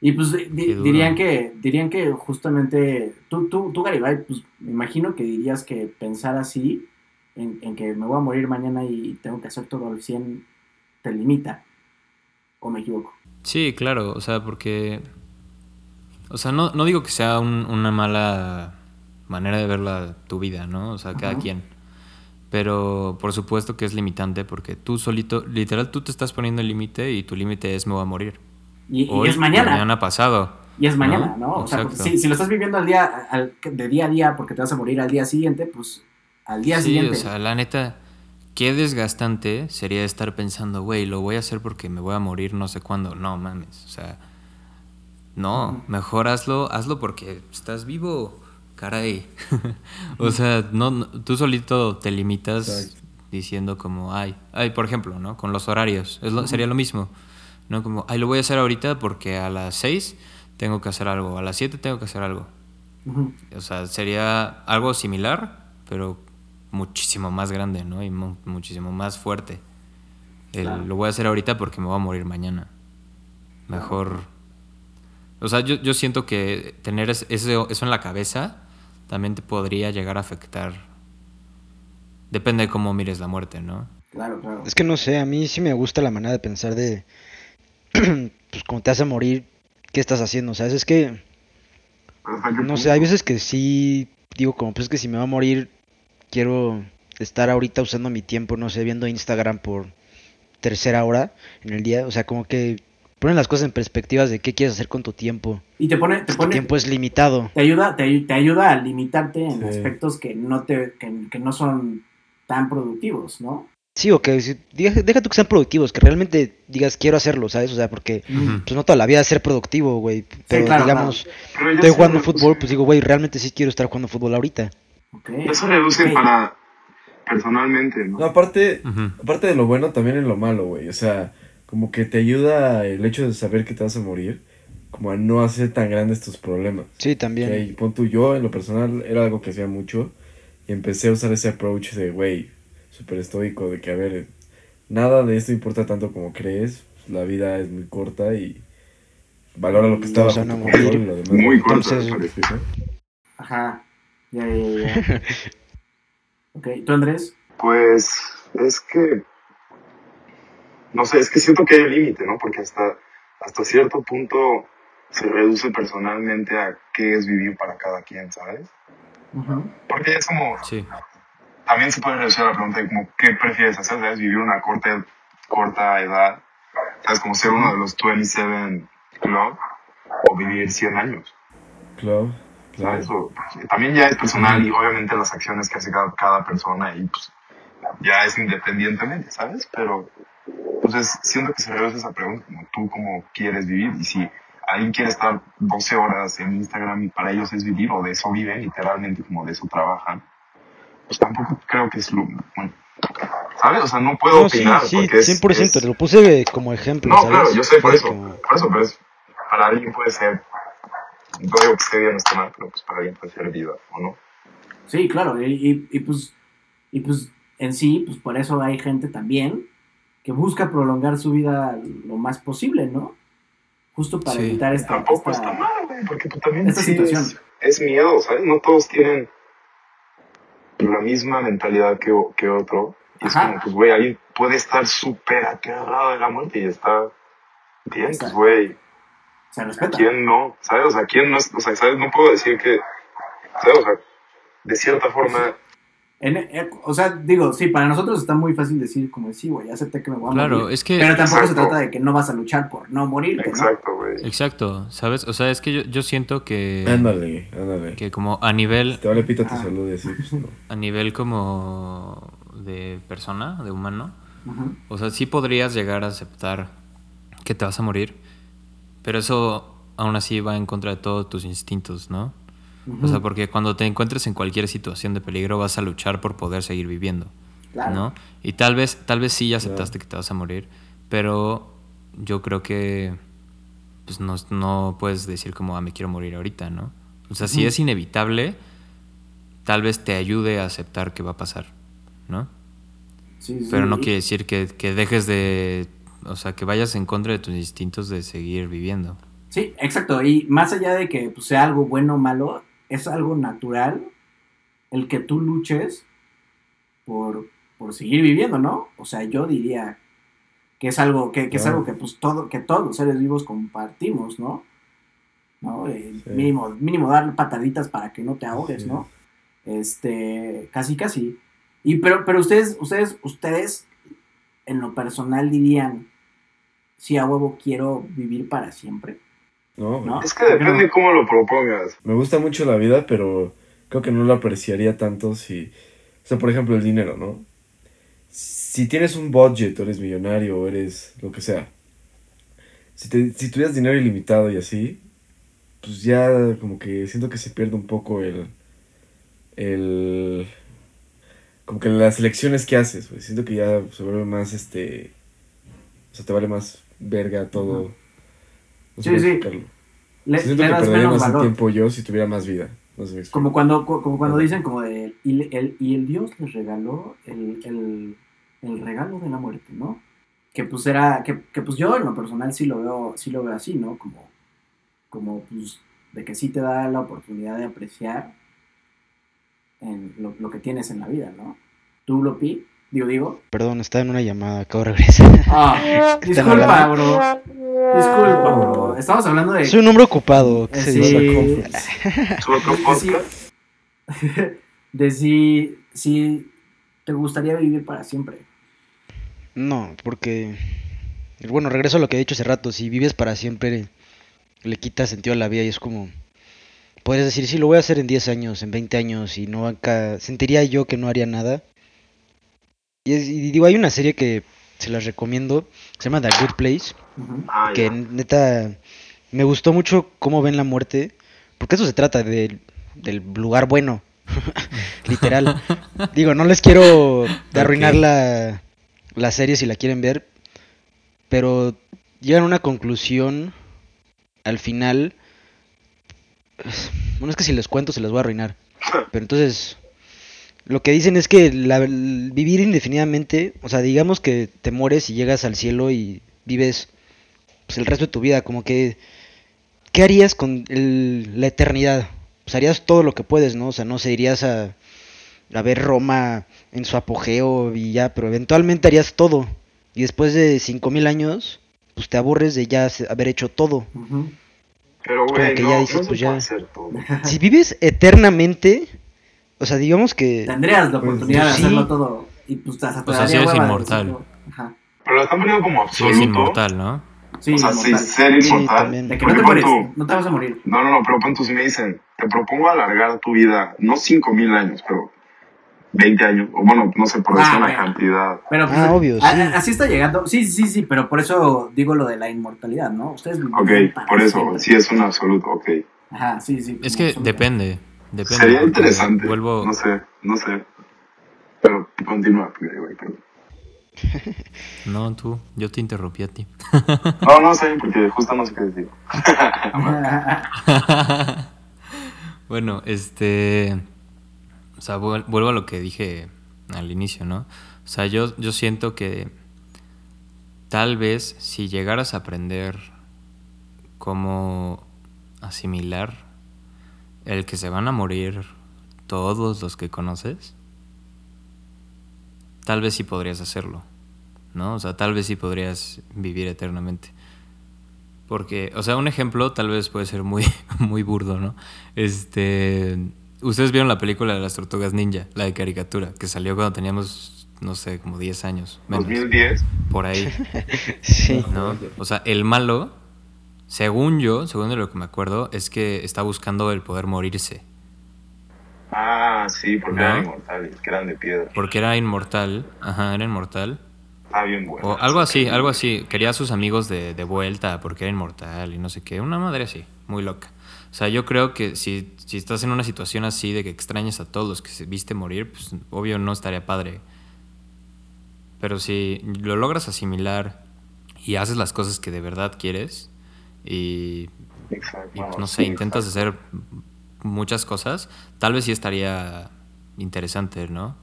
Y pues di- dirían que dirían que justamente tú, tú, tú Garibay, pues me imagino que dirías que pensar así, en, en que me voy a morir mañana y tengo que hacer todo al 100, te limita. ¿O me equivoco? Sí, claro, o sea, porque... O sea, no, no digo que sea un- una mala manera de ver la, tu vida, ¿no? O sea, cada quien. Pero por supuesto que es limitante porque tú solito, literal, tú te estás poniendo el límite y tu límite es me voy a morir. Y, y Hoy, es mañana. Mañana pasado. Y es mañana, ¿no? ¿no? O sea, si lo estás viviendo al día, al- de día a día porque te vas a morir al día siguiente, pues al día sí, siguiente. o sea, la neta, qué desgastante sería estar pensando, güey, lo voy a hacer porque me voy a morir no sé cuándo. No mames, o sea, no, mejor hazlo, hazlo porque estás vivo, caray. o sea, no, no- tú solito te limitas Exacto. diciendo como, ay, ay, por ejemplo, ¿no? Con los horarios, es lo- sería lo mismo, ¿no? Como, ay, lo voy a hacer ahorita porque a las 6 tengo que hacer algo, a las 7 tengo que hacer algo. O sea, sería algo similar, pero muchísimo más grande, ¿no? Y mu- muchísimo más fuerte. El, Claro. Lo voy a hacer ahorita porque me voy a morir mañana. Mejor. O sea, yo, yo siento que tener es- eso, eso en la cabeza también te podría llegar a afectar. Depende de cómo mires la muerte, ¿no? Claro, claro. Es que no sé, a mí sí me gusta la manera de pensar de, pues como te hace morir, ¿qué estás haciendo? ¿Sabes? Es que, no sé, hay veces que sí digo como, pues es que si me va a morir, quiero estar ahorita usando mi tiempo, no sé, viendo Instagram por tercera hora en el día. O sea, como que ponen las cosas en perspectivas de qué quieres hacer con tu tiempo. Y te pone, te Tu pone, tiempo es limitado. te ayuda, te, ay- te ayuda a limitarte en Sí. aspectos que no te, que, que no son tan productivos, ¿no? Sí, o que si- deja, deja tú que sean productivos, que realmente digas quiero hacerlo, ¿sabes? O sea, porque pues no toda la vida es ser productivo, güey. Pero claro, digamos, Pero estoy jugando reduce- fútbol, pues digo, güey, realmente sí quiero estar jugando fútbol ahorita. Ok. Eso reduce para personalmente, ¿no? No, aparte, aparte de lo bueno, también en lo malo, güey. O sea, como que te ayuda el hecho de saber que te vas a morir, como a no hacer tan grandes tus problemas. Sí, también. Que, y pon tú, yo en lo personal era algo que hacía mucho y empecé a usar ese approach de, güey, súper estoico, de que, a ver, nada de esto importa tanto como crees, la vida es muy corta y valora lo que está bajo tu morir. y lo demás. Muy no. corta, Entonces-. Ajá. Ya, ya, ya. ok, ¿tú Andrés? Pues es que, no sé, es que siento que hay un límite, ¿no? Porque hasta, hasta cierto punto se reduce personalmente a qué es vivir para cada quien, ¿sabes? Ujú. Porque es como, Sí. también se puede reducir a la pregunta de como, ¿qué prefieres hacer? ¿Sabes? Vivir una corta, corta edad, ¿sabes? Como ser uno de los 27 Club o vivir 100 años, Claro, claro. ¿sabes? O, pues, también ya es personal y obviamente las acciones que hace cada, cada persona y pues ya es independientemente, ¿sabes? Pero, entonces, siento que se reduce esa pregunta, como tú cómo quieres vivir y si alguien quiere estar 12 horas en Instagram y para ellos es vivir o de eso viven, literalmente como de eso trabajan, pues tampoco creo que es lo, bueno, ¿sabes? O sea, no puedo No, sí, opinar sí, porque es, 100%, es- te lo puse como ejemplo, no, ¿sabes? claro, yo sé por eso, como- por eso, pero es, para alguien puede ser, no digo que esté bien o esté mal, pero pues para alguien puede ser vida, ¿o no? Sí, claro, y, y- y pues, y pues en sí, pues por eso hay gente también que busca prolongar su vida lo más posible, ¿no? Justo para Sí. evitar esta, Tampoco esta- está mal, güey, porque tú también esta sí situación. Es, es miedo, ¿sabes? No todos tienen la misma mentalidad que, que otro. Y es Ajá. como, pues, güey, alguien puede estar súper aterrado de la muerte y está bien, pues, güey, se respeta. ¿quién no? ¿Sabes? O sea, ¿quién no? es- O sea, ¿sabes? No puedo decir que, ¿sabes? O sea, de cierta forma, En- eh, o sea, digo, sí, para nosotros está muy fácil decir como sí, güey, acepté que me voy a Claro, morir. es que... Pero tampoco se trata de que no vas a luchar por no morirte, ¿no? exacto, güey. Exacto, ¿sabes? O sea, es que yo, yo siento que... Ándale, ándale. Que como a nivel... Te vale pita tu Ah. salud y así, pues no. A nivel como de persona, de humano, o sea, sí podrías llegar a aceptar que te vas a morir, pero eso aún así va en contra de todos tus instintos, ¿no? O sea, porque cuando te encuentres en cualquier situación de peligro vas a luchar por poder seguir viviendo, Claro. ¿no? Y tal vez, tal vez sí ya aceptaste que te vas a morir, pero yo creo que pues no, no puedes decir como, ah, me quiero morir ahorita, ¿no? O sea, si es inevitable, tal vez te ayude a aceptar que va a pasar, ¿no? Sí, sí, Pero no quiere decir que, que dejes de, o sea, que vayas en contra de tus instintos de seguir viviendo. Sí, exacto. Y más allá de que pues, sea algo bueno o malo, es algo natural el que tú luches por, por seguir viviendo, ¿no? O sea, yo diría que es algo que, que es algo que pues todo que todos los seres vivos compartimos, ¿no? ¿No? Eh, Sí. Mínimo mínimo dar pataditas para que no te ahogues, Sí. ¿no? Este, casi casi. Y pero pero ustedes ustedes ustedes en lo personal dirían si a huevo quiero vivir para siempre. No. Es que depende cómo lo propongas. Me gusta mucho la vida, pero creo que no lo apreciaría tanto si... O sea, por ejemplo, el dinero, ¿no? si tienes un budget, o eres millonario, o eres lo que sea, si, te, si tuvieras dinero ilimitado y así, pues ya como que siento que se pierde un poco el... el como que las elecciones que haces, güey. Siento que ya se vuelve más, este... O sea, te vale más verga todo. Sí, sí. Le, siento le que perdería el valor. tiempo yo si tuviera más vida. No sé. Como cuando, co- como cuando dicen como de, y, el, y el Dios les regaló el, el, el regalo de la muerte, ¿no? Que pues era, que, que pues yo en lo personal sí lo veo, sí lo veo así, ¿no? Como, como pues de que sí te da la oportunidad de apreciar en lo, lo que tienes en la vida, ¿no? Tú lo pi, digo, digo. Perdón, estaba en una llamada, acabo de regresar. Ah, disculpa, bro. Disculpa, bro. Estamos hablando de... Soy un hombre ocupado. ¿qué Eh, se sí. otro de si- podcast? de si, si te gustaría vivir para siempre. No, porque... Bueno, regreso a lo que he dicho hace rato. Si vives para siempre, le quitas sentido a la vida y es como... Puedes decir, sí, lo voy a hacer en 10 años, en 20 años y no acá... Sentiría yo que no haría nada. Y, es- y digo, hay una serie que se las recomiendo. Se llama The Good Place. Ah, que neta me gustó mucho cómo ven la muerte, porque eso se trata de- del lugar bueno, literal. Digo, no les quiero arruinar la, la serie si la quieren ver, pero llegan a una conclusión al final. Bueno, es que si les cuento se las voy a arruinar. Pero entonces, lo que dicen es que la- vivir indefinidamente, o sea, digamos que te mueres y llegas al cielo y vives pues, el resto de tu vida, como que, ¿qué harías con el- la eternidad? Pues harías todo lo que puedes, ¿no? O sea, no sé, irías a, a ver Roma en su apogeo y ya, pero eventualmente harías todo. Y después de 5000 años, pues te aburres de ya se- haber hecho todo. Pero, güey, que no, ya no dices, se pues, puede ya. hacer todo. Si vives eternamente, o sea, digamos que... Tendrías la oportunidad Pues, de sí. hacerlo todo. Y pues hasta te O sea, sí eres inmortal. Ajá. Pero lo están poniendo como Sí, absoluto. es inmortal, ¿no? Sí, o sea, sí, ser Sí, inmortal. también. De que no te mueres, tú- no te vas a morir. No, no, no, pero tú, si me dicen, te propongo alargar tu vida, no 5000 años, pero 20 años, o bueno, no sé, por Ah, decir una cantidad. Pero pues, Ah, obvio, sí. a- así está llegando. Sí, sí, sí, pero por eso digo lo de la inmortalidad, ¿no? Ustedes Ok, por eso, siempre. sí es un absoluto, ok. Ajá, sí, sí. Es que absoluto. depende. Depende. Sería interesante. Vuelvo. No sé, no sé. Pero continúa, güey. No, tú. Yo te interrumpí a ti. No, no sé, porque justo no sé qué decir. bueno, este. O sea, vuel- vuelvo a lo que dije al inicio, ¿no? O sea, yo, yo siento que tal vez si llegaras a aprender cómo asimilar el que se van a morir todos los que conoces, tal vez sí podrías hacerlo, ¿no? O sea, tal vez sí podrías vivir eternamente. Porque, o sea, un ejemplo tal vez puede ser muy, muy burdo, ¿no? Este. Ustedes vieron la película de las tortugas ninja, la de caricatura, que salió cuando teníamos, no sé, como 10 años. Menos, 2010. por ahí, Sí. ¿no? O sea, el malo, según yo, según de lo que me acuerdo, es que está buscando el poder morirse. Ah, sí, porque ¿No? eran inmortales, que eran de piedra. Porque era inmortal, ajá, era inmortal. Ah, bien bueno. O algo así, algo así. Quería a sus amigos de, de vuelta porque era inmortal y no sé qué. Una madre así, muy loca. O sea, yo creo que si, si estás en una situación así de que extrañas a todos los que se viste morir, pues obvio no estaría padre. Pero si lo logras asimilar y haces las cosas que de verdad quieres y, Bueno, no sé, intentas hacer muchas cosas, tal vez sí estaría interesante, ¿no?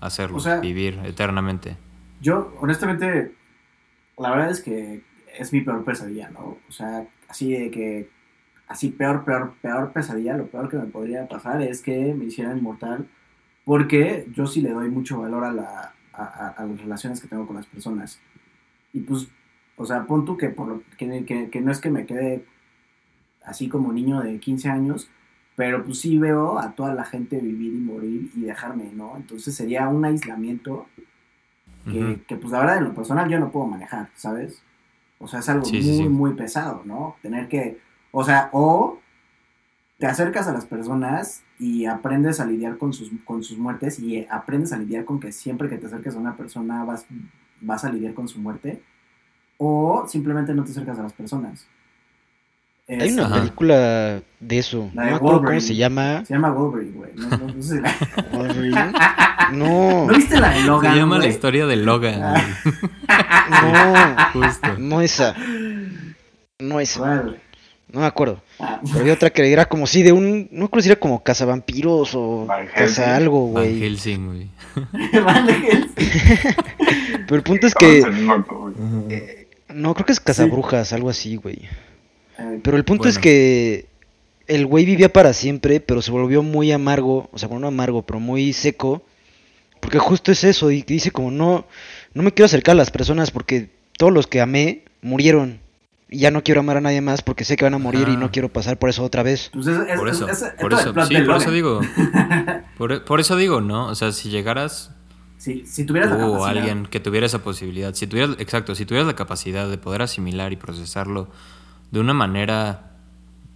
Hacerlo, O sea- vivir eternamente. Yo, honestamente, la verdad es que es mi peor pesadilla, ¿no? O sea, así de que, así peor, peor, peor pesadilla, lo peor que me podría pasar es que me hicieran inmortal, porque yo sí le doy mucho valor a, la, a, a- a las relaciones que tengo con las personas. Y pues, o sea, pon tú que, por lo, que, que, que no es que me quede así como niño de 15 años, pero pues sí veo a toda la gente vivir y morir y dejarme, ¿no? Entonces sería un aislamiento que, pues la verdad en lo personal yo no puedo manejar, ¿sabes? O sea, es algo Sí, muy, sí, sí. muy pesado, ¿no? Tener que, o sea, o te acercas a las personas y aprendes a lidiar con sus, con sus muertes y aprendes a lidiar con que siempre que te acerques a una persona vas, vas a lidiar con su muerte, o simplemente no te acercas a las personas. Hay una Ajá. película de eso. La No de me acuerdo cómo Wolverine. se llama. Se llama Wolverine, güey. No, no- no sé si la- Wolverine. No, ¿No viste la de Logan? Se llama la historia de Logan. no, Justo. no esa. No esa. No me acuerdo. Ah, Pero había otra que era como si de un. No creo si era como cazavampiros o Van caza algo, Van güey. Helsing, güey. Van Helsing. Pero el punto es que. No, creo que es cazabrujas, algo así, güey. Pero el punto es que el güey vivía para siempre, pero se volvió muy amargo, o sea, bueno, no amargo, pero muy seco, porque justo es eso, y dice como no, no me quiero acercar a las personas porque todos los que amé murieron, y ya no quiero amar a nadie más porque sé que van a morir y Ah. no quiero pasar por eso otra vez. Pues es, es- Por eso, es- es por eso, sí, por eso digo. Por, por eso digo, ¿no? O sea, si llegaras Si, si tuvieras la tú o capacidad. alguien que tuviera esa posibilidad, si tuvieras, exacto, si tuvieras la capacidad de poder asimilar y procesarlo de una manera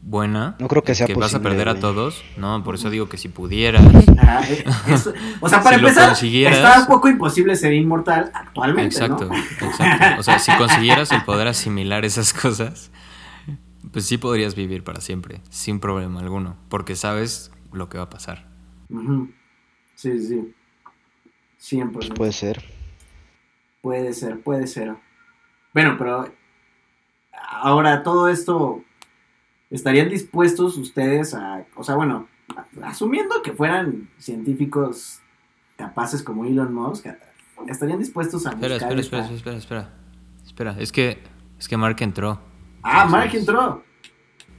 buena, No creo que sea vas a posible, perder a todos, no, por eso digo que si pudieras, eso- o sea, para Si empezar, consiguieras- está un poco imposible ser inmortal actualmente, exacto, ¿no? exacto, o sea, si consiguieras el poder asimilar esas cosas, pues sí podrías vivir para siempre, sin problema alguno, porque sabes lo que va a pasar. Sí, sí. 100%. Puede ser. Puede ser, puede ser. Bueno, pero ahora todo esto, ¿estarían dispuestos ustedes a, o sea, bueno, asumiendo que fueran científicos capaces como Elon Musk, ¿estarían dispuestos a Espera, buscar espera, esta- espera, espera, espera, espera, es que, es que Mark entró, Ah, Mark entró.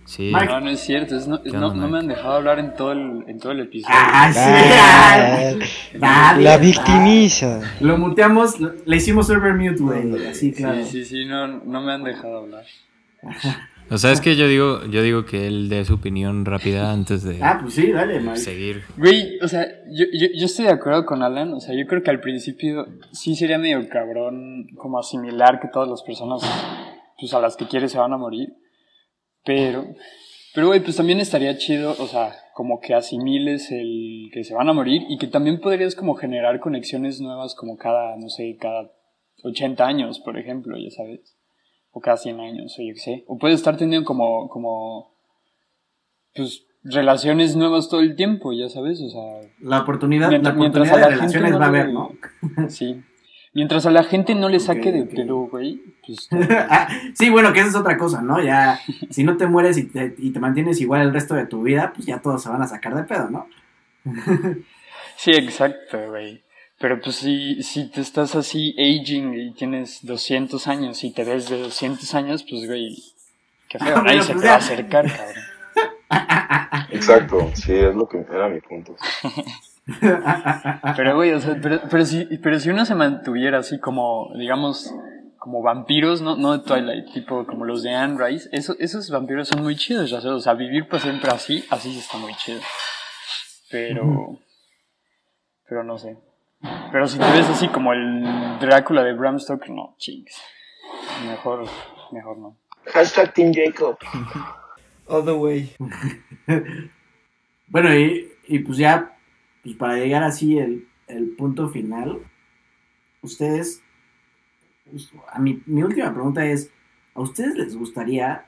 Sí, No, no es cierto, es no, es ¿Qué no, me han dejado hablar en todo el, en todo el episodio. Ah, sí. Ah, la victimiza. Lo muteamos, le hicimos server mute, güey. Así, claro. Sí, sí, sí, no, no me han dejado hablar. O sea, es que yo digo, yo digo que él dé su opinión rápida antes de Ah, pues sí, dale, Mike. seguir. Güey, o sea, yo, yo, yo estoy de acuerdo con Alan, o sea, yo creo que al principio sí sería medio cabrón como asimilar que todas las personas, pues a las que quieres se van a morir, pero, pero güey, pues también estaría chido, o sea, como que asimiles el que se van a morir y que también podrías como generar conexiones nuevas como cada, no sé, cada 80 años, por ejemplo, ya sabes, o cada 100 años, o yo qué sé, o puedes estar teniendo como, como, pues, relaciones nuevas todo el tiempo, ya sabes, o sea, La oportunidad, Mientras- la mientras oportunidad a la relaciones no va a haber, ¿no? sí. Mientras a la gente no le saque de ok. pedo, güey, pues... Ah, sí, bueno, que esa es otra cosa, ¿no? Ya, si no te mueres y te, y te mantienes igual el resto de tu vida, pues ya todos se van a sacar de pedo, ¿no? Sí, exacto, güey. Pero pues si, si te estás así aging y tienes 200 años y te ves de 200 años, pues, güey, qué feo, nadie se pues te va a acercar, cabrón. Exacto, sí, es lo que era mi punto. Pero, güey, o sea, pero, pero, si, pero si uno se mantuviera así como, digamos, como vampiros, no, no de Twilight, tipo como los de Anne Rice, eso, esos vampiros son muy chidos, ya sabes, o sea, vivir para siempre así, así sí está muy chido. Pero, pero no sé. Pero si te ves así como el Drácula de Bram Stoker, no, chingues. Mejor, mejor no. Hashtag Team Jacob. All the way. Bueno, y, y pues ya, pues para llegar así el, el punto final, ustedes, pues, a mi, mi última pregunta es, ¿a ustedes les gustaría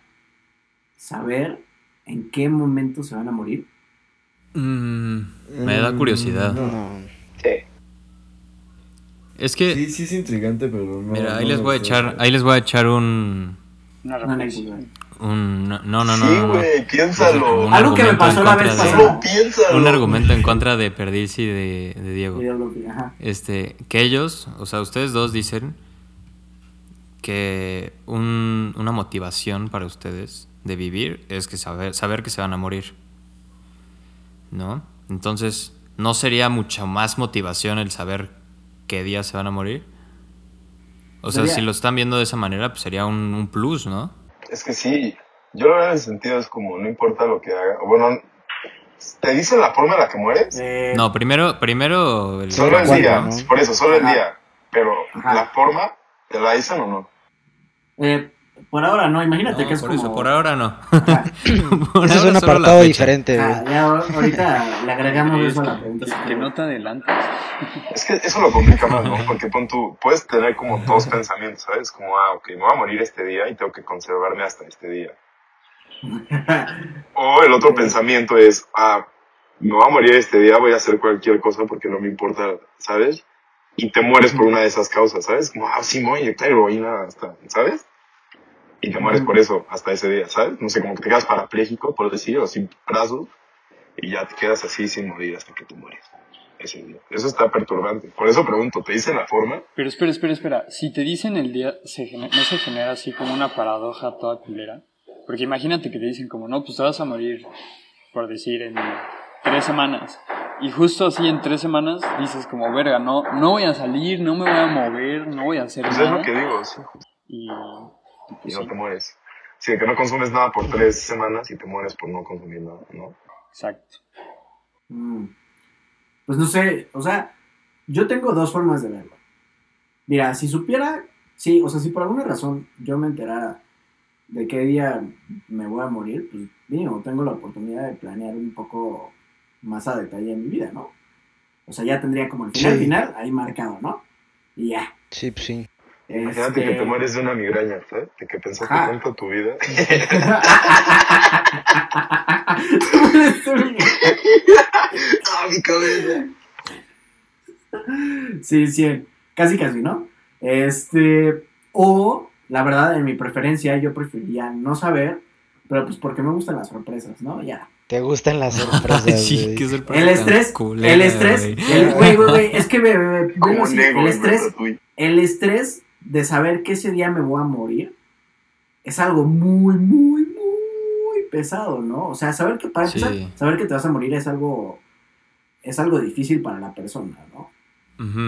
saber en qué momento se van a morir? Mm, me da curiosidad. Mm, no. No. Sí. Es que, Sí, sí es intrigante, pero no. mira, ahí no les voy a echar, ahí les voy a echar un, Una Una reflexión. Un, no, no, no, no, sí, no, piénsalo. Un Algo que me argumento pasó en la contra vez de- pasada. Solo piénsalo. Un argumento en contra de Perdiz y de, de Diego. Este, que ellos, o sea, ustedes dos dicen que un- una motivación para ustedes de vivir es que saber, saber que se van a morir. ¿No? Entonces, ¿no sería mucha más motivación el saber qué día se van a morir? O sea, Sería- si lo están viendo de esa manera, pues sería un, un plus, ¿no? Es que sí, yo lo veo en el sentido es como, no importa lo que haga. Bueno, ¿te dicen la forma en la que mueres? Eh, No, primero, primero el Solo el ¿Cuándo, día, no? por eso, solo el día. Pero Ajá. la forma, ¿te la dicen o no? eh, Por ahora no, imagínate No, que es por como... eso, por ahora no. Ajá. Por Ese es un apartado diferente, Ah, ya ahorita le agregamos eso a la pregunta. Que, que no te adelantes. Es que eso lo complica más, ¿no? Porque pon tú, puedes tener como dos pensamientos, ¿sabes? Como, ah, ok, me voy a morir este día y tengo que conservarme hasta este día. O el otro pensamiento es, ah, me voy a morir este día, voy a hacer cualquier cosa porque no me importa, ¿sabes? Y te mueres por una de esas causas, ¿sabes? Como, ah, sí, me voy a inyectar heroína hasta, ¿sabes? Y te mueres por eso hasta ese día, ¿sabes? No sé, como que te quedas parapléjico, por decir, o sin brazos, y ya te quedas así sin morir hasta que te mueres. Ese día. Eso está perturbante. Por eso pregunto, ¿te dicen la forma? Pero espera, espera, espera. Si te dicen el día, se ¿no se genera así como una paradoja toda culera? Porque imagínate que te dicen como, no, pues te vas a morir, por decir, en tres semanas. Y justo así en tres semanas dices como, verga, no, no voy a salir, no me voy a mover, no voy a hacer Pues es nada. lo que digo, sí. Y, y no sí, te mueres. Sí, que no consumes nada por tres semanas y te mueres por no consumir nada, ¿no? exacto. Mm. Pues no sé, o sea, yo tengo dos formas de verlo. Mira, si supiera, sí, o sea, si por alguna razón yo me enterara de qué día me voy a morir, pues mínimo tengo la oportunidad de planear un poco más a detalle en mi vida, ¿no? O sea, ya tendría como el final Sí. final ahí marcado, ¿no? Y ya. Sí, pues sí. Imagínate Este- que te mueres de una migraña, ¿sabes? De que pensaste Ajá. tanto tu vida. ¡Ah, mi cabeza! Sí, sí, casi casi, ¿no? Este, o la verdad, en mi preferencia, yo preferiría no saber, pero pues porque me gustan las sorpresas, ¿no? Ya. Te gustan las sorpresas, sí, güey. qué sorpresa El estrés, culera, el estrés, güey. el- güey, güey, güey, es que así, nego el estrés, el estrés de saber que ese día me voy a morir es algo muy, muy, muy pesado, ¿no? O sea, saber que para Sí. empezar, saber que te vas a morir es algo, es algo difícil para la persona, ¿no?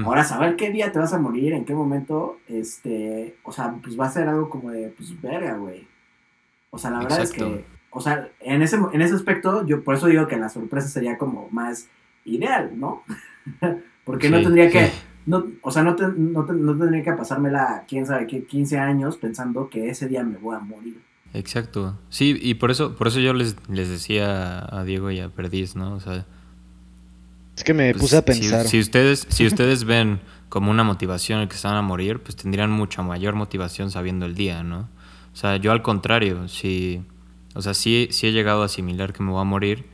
Ahora, saber qué día te vas a morir, en qué momento, este, o sea, pues va a ser algo como de, pues, verga, güey. O sea, la verdad es que, o sea, en ese, en ese aspecto, yo por eso digo que la sorpresa sería como más ideal, ¿no? Porque no tendría que, sí. No, o sea, no, te- no, te- no tendría que pasármela, quién sabe qué, 15 años pensando que ese día me voy a morir. Exacto. Sí, y por eso, por eso yo les, les decía a Diego y a Perdiz, ¿no? O sea, Es que me pues, puse a pensar. Si, ustedes, si ustedes ven como una motivación el que se van a morir, pues tendrían mucha mayor motivación sabiendo el día, ¿no? O sea, yo al contrario, si, o sea, sí, sí he llegado a asimilar que me voy a morir,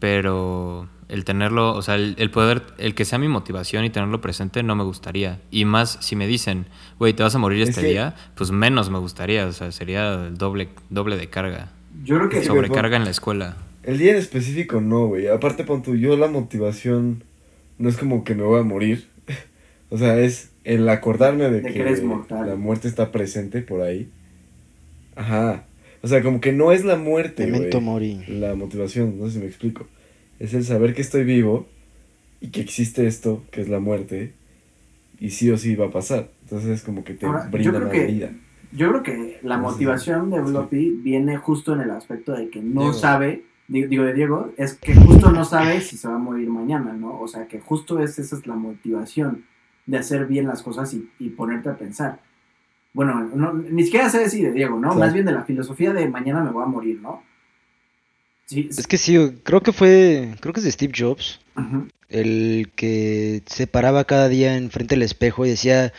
pero el tenerlo, o sea, el, el poder, el que sea mi motivación y tenerlo presente no me gustaría. Y más si me dicen, güey, te vas a morir Es este que- día, pues menos me gustaría, o sea, sería el doble, doble de carga. Yo creo que... Sí, Sobrecarga en la escuela. El día en específico no, güey. Aparte, pon tú, yo la motivación no es como que me voy a morir. o sea, es el acordarme de, De que, que eres mortal. la muerte está presente por ahí. Ajá. O sea, como que no es la muerte, güey. La motivación, no sé si me explico. Es el saber que estoy vivo y que existe esto, que es la muerte, y sí o sí va a pasar. Entonces es como que te Ahora, brinda la que- vida. Yo creo que la motivación de sí. Floppy viene justo en el aspecto de que no Diego. sabe, digo, digo de Diego, es que justo no sabe si se va a morir mañana, ¿no? O sea, que justo es, esa es la motivación de hacer bien las cosas y, y ponerte a pensar. Bueno, no, ni siquiera sé si de Diego, ¿no? Claro. Más bien de la filosofía de mañana me voy a morir, ¿no? Sí, Es que sí, creo que fue, creo que es de Steve Jobs, el que se paraba cada día enfrente del espejo y decía,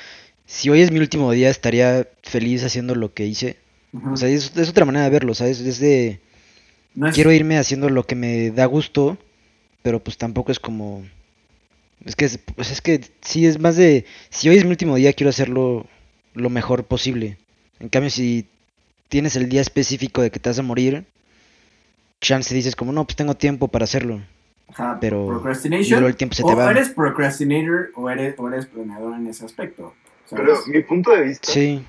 si hoy es mi último día estaría feliz haciendo lo que hice. O sea, es, es otra manera de verlo, ¿sabes? Es de, no es, quiero irme haciendo lo que me da gusto, pero pues tampoco es como... Es que, es, pues es que sí, es más de, si hoy es mi último día, quiero hacerlo lo mejor posible. En cambio, si tienes el día específico de que te vas a morir, chance dices como, no, pues tengo tiempo para hacerlo. Ajá, pero- procrastination. el tiempo se te o va. eres procrastinator o eres, o eres planeador en ese aspecto. ¿sabes? Pero mi punto de vista Sí,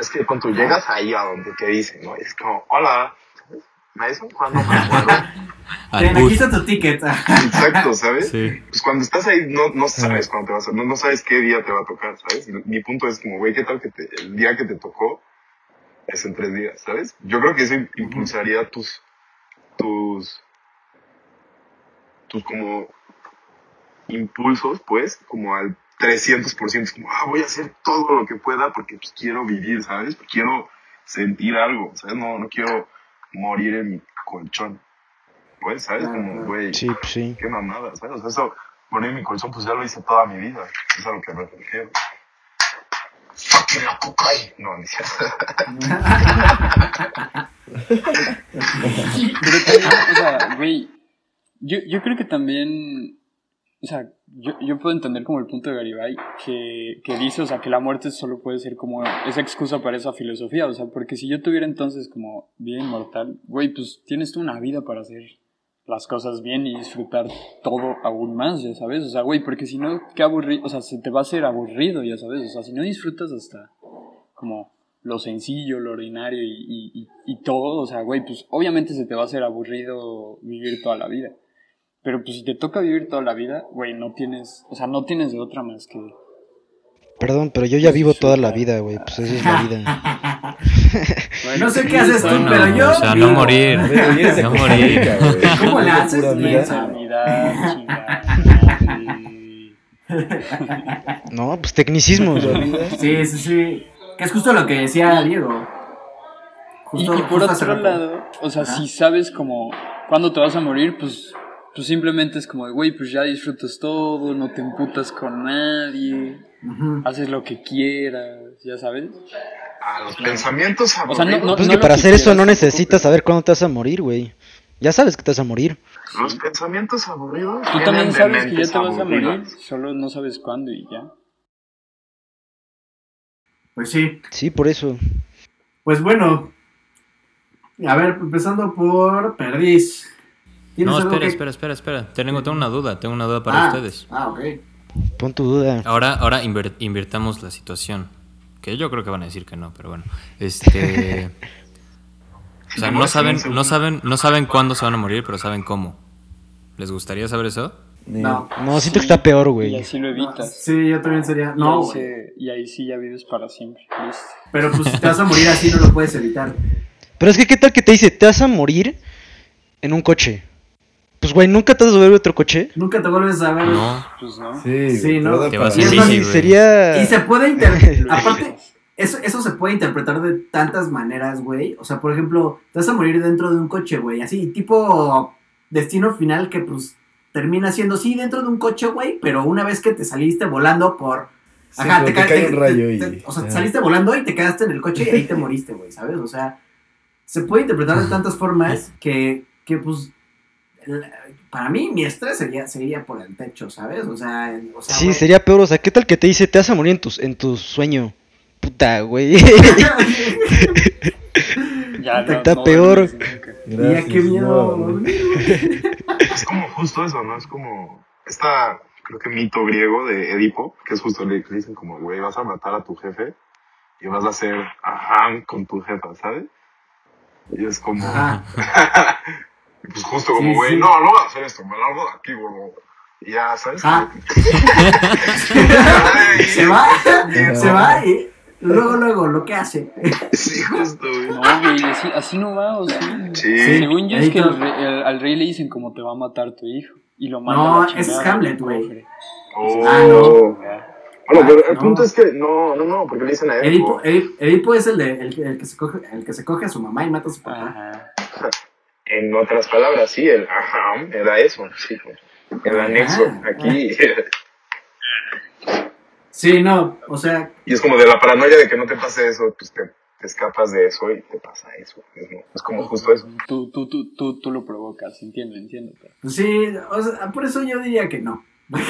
es que cuando llegas ahí a donde te dicen, ¿no? Es como, hola, ¿sabes? ¿Mason? ¿Cuándo me acuerdo? Ten, aquí está tu ticket. Exacto, ¿sabes? Sí. Pues cuando estás ahí no, no sabes cuándo te vas a, no, no sabes qué día te va a tocar, ¿sabes? Mi punto es como, güey, ¿qué tal que te- el día que te tocó es en tres días, ¿sabes? Yo creo que eso impulsaría tus, tus, tus como impulsos, pues, como al 300%, es como, ah, voy a hacer todo lo que pueda porque pues, quiero vivir, ¿sabes? Quiero sentir algo, ¿sabes? No, no quiero morir en mi colchón. Pues, ¿sabes? Como, güey, Sí, pues sí. qué mamada, ¿sabes? O sea, eso, morir en mi colchón, pues ya lo hice toda mi vida. Es a lo que me refiero. Fucking la cocaína. No, ni siquiera. Pero también, o sea, güey, yo, yo creo que también, o sea, yo, yo puedo entender como el punto de Garibay que, que dice, o sea, que la muerte solo puede ser como esa excusa para esa filosofía, o sea, porque si yo tuviera entonces como vida inmortal, güey, pues tienes tú una vida para hacer las cosas bien y disfrutar todo aún más, ya sabes, o sea, güey, porque si no, qué aburrido, o sea, se te va a hacer aburrido, ya sabes, o sea, si no disfrutas hasta como lo sencillo, lo ordinario y, y, y, y todo, o sea, güey, pues obviamente se te va a hacer aburrido vivir toda la vida. Pero pues si te toca vivir toda la vida, güey, no tienes, o sea, no tienes de otra más que... Perdón, pero yo ya vivo toda la vida, güey. Pues esa es la vida. No sé qué haces tú, pero yo. o sea, vivo. no morir. De No morir. Rica. ¿Cómo la Pura haces. No, pues tecnicismos. Sí, sí, sí. Que es justo lo que decía Diego. Y, Justo- y por otro lado, o sea, Ajá. si sabes como cuándo te vas a morir, pues, pues simplemente es como, güey, pues ya disfrutas todo, no te emputas con nadie, haces lo que quieras, ya sabes. Ah, los pensamientos O sea, no- aburridos. no- Pues que lo para hacer eso no necesitas saber cuándo te vas a morir, güey. Ya sabes que te vas a morir. Los pensamientos aburridos. Tú también sabes que ya te vas a morir, solo no sabes cuándo y ya. Pues sí. Sí, por eso. Pues bueno. A ver, empezando por Perdiz. ¿Tienes No, espera, que- espera, espera, espera. Tengo, tengo una duda, tengo una duda para Ah, ustedes. Ah, ok. Pon tu duda. Ahora, ahora invirtamos la situación. Que yo creo que van a decir que no, pero bueno. Este. O sea, no saben, no saben, no saben cuándo se van a morir, pero saben cómo. ¿Les gustaría saber eso? No. No, siento que está peor, Y güey. así lo evitas. Sí, yo también sería. Y No, ahí güey. se- y ahí sí ya vives para siempre. Listo. Pero pues te vas a morir así, no lo puedes evitar. Pero es que, ¿qué tal que te dice? Te vas a morir en un coche. Pues, güey, ¿nunca te vas a ver otro coche? Nunca te vuelves a ver. No. Pues no. Sí, Sí, ¿no? te a Te Y Sí, sería... Y se puede interpretar. Aparte, eso, eso se puede interpretar de tantas maneras, güey. O sea, por ejemplo, te vas a morir dentro de un coche, güey. Así, tipo destino final que pues termina siendo, sí, dentro de un coche, güey. Pero una vez que te saliste volando por. Sí, pero te ca- cae un rayo y- te- o sea, te ajá. saliste volando y te quedaste en el coche y ahí te moriste, güey, ¿sabes? O sea, se puede interpretar de tantas formas que, que pues. Para mí, mi estrés sería, sería por el techo, ¿sabes? O sea, o sea Sí, güey. sería peor. O sea, ¿qué tal que te dice? Te vas a morir en tu, en tu sueño. Puta, güey. Ya Está no peor. duermes nunca. Mira qué miedo. no. Es como justo eso, ¿no? Es como esta, creo que mito griego de Edipo, que es justo le que dicen como, güey, vas a matar a tu jefe y vas a hacer ajá con tu jefa, ¿sabes? Y es como, Ajá. pues justo como, güey, sí. no, no voy a hacer esto, me largo de aquí, güey. Y ya, ¿sabes? Ah. Se va, se va y luego, luego, lo que hace. Sí, justo, güey. No, güey, así, así no va, o sí. Sí. Según yo es que el Ahí rey- el- al rey le dicen como te va a matar tu hijo. Y lo manda No, a la es Hamlet, güey. Oh. Ah, no. Bueno, pero el No. punto es que, no, no, no, porque le dicen a Edipo, Edipo, Edi- Edipo es el, de, el, que- el que se coge, el que se coge a su mamá y mata a su papá. Ajá. En otras palabras, sí, el ajá, era eso, sí, pues. el Ajá. anexo, aquí. Sí, no, o sea, Y es como de la paranoia de que no te pase eso, pues te, te escapas de eso y te pasa eso. Es, ¿no? es como justo eso. Tú, tú, tú, tú, tú lo provocas, entiendo, entiendo. pero- pues sí, o sea, por eso yo diría que no.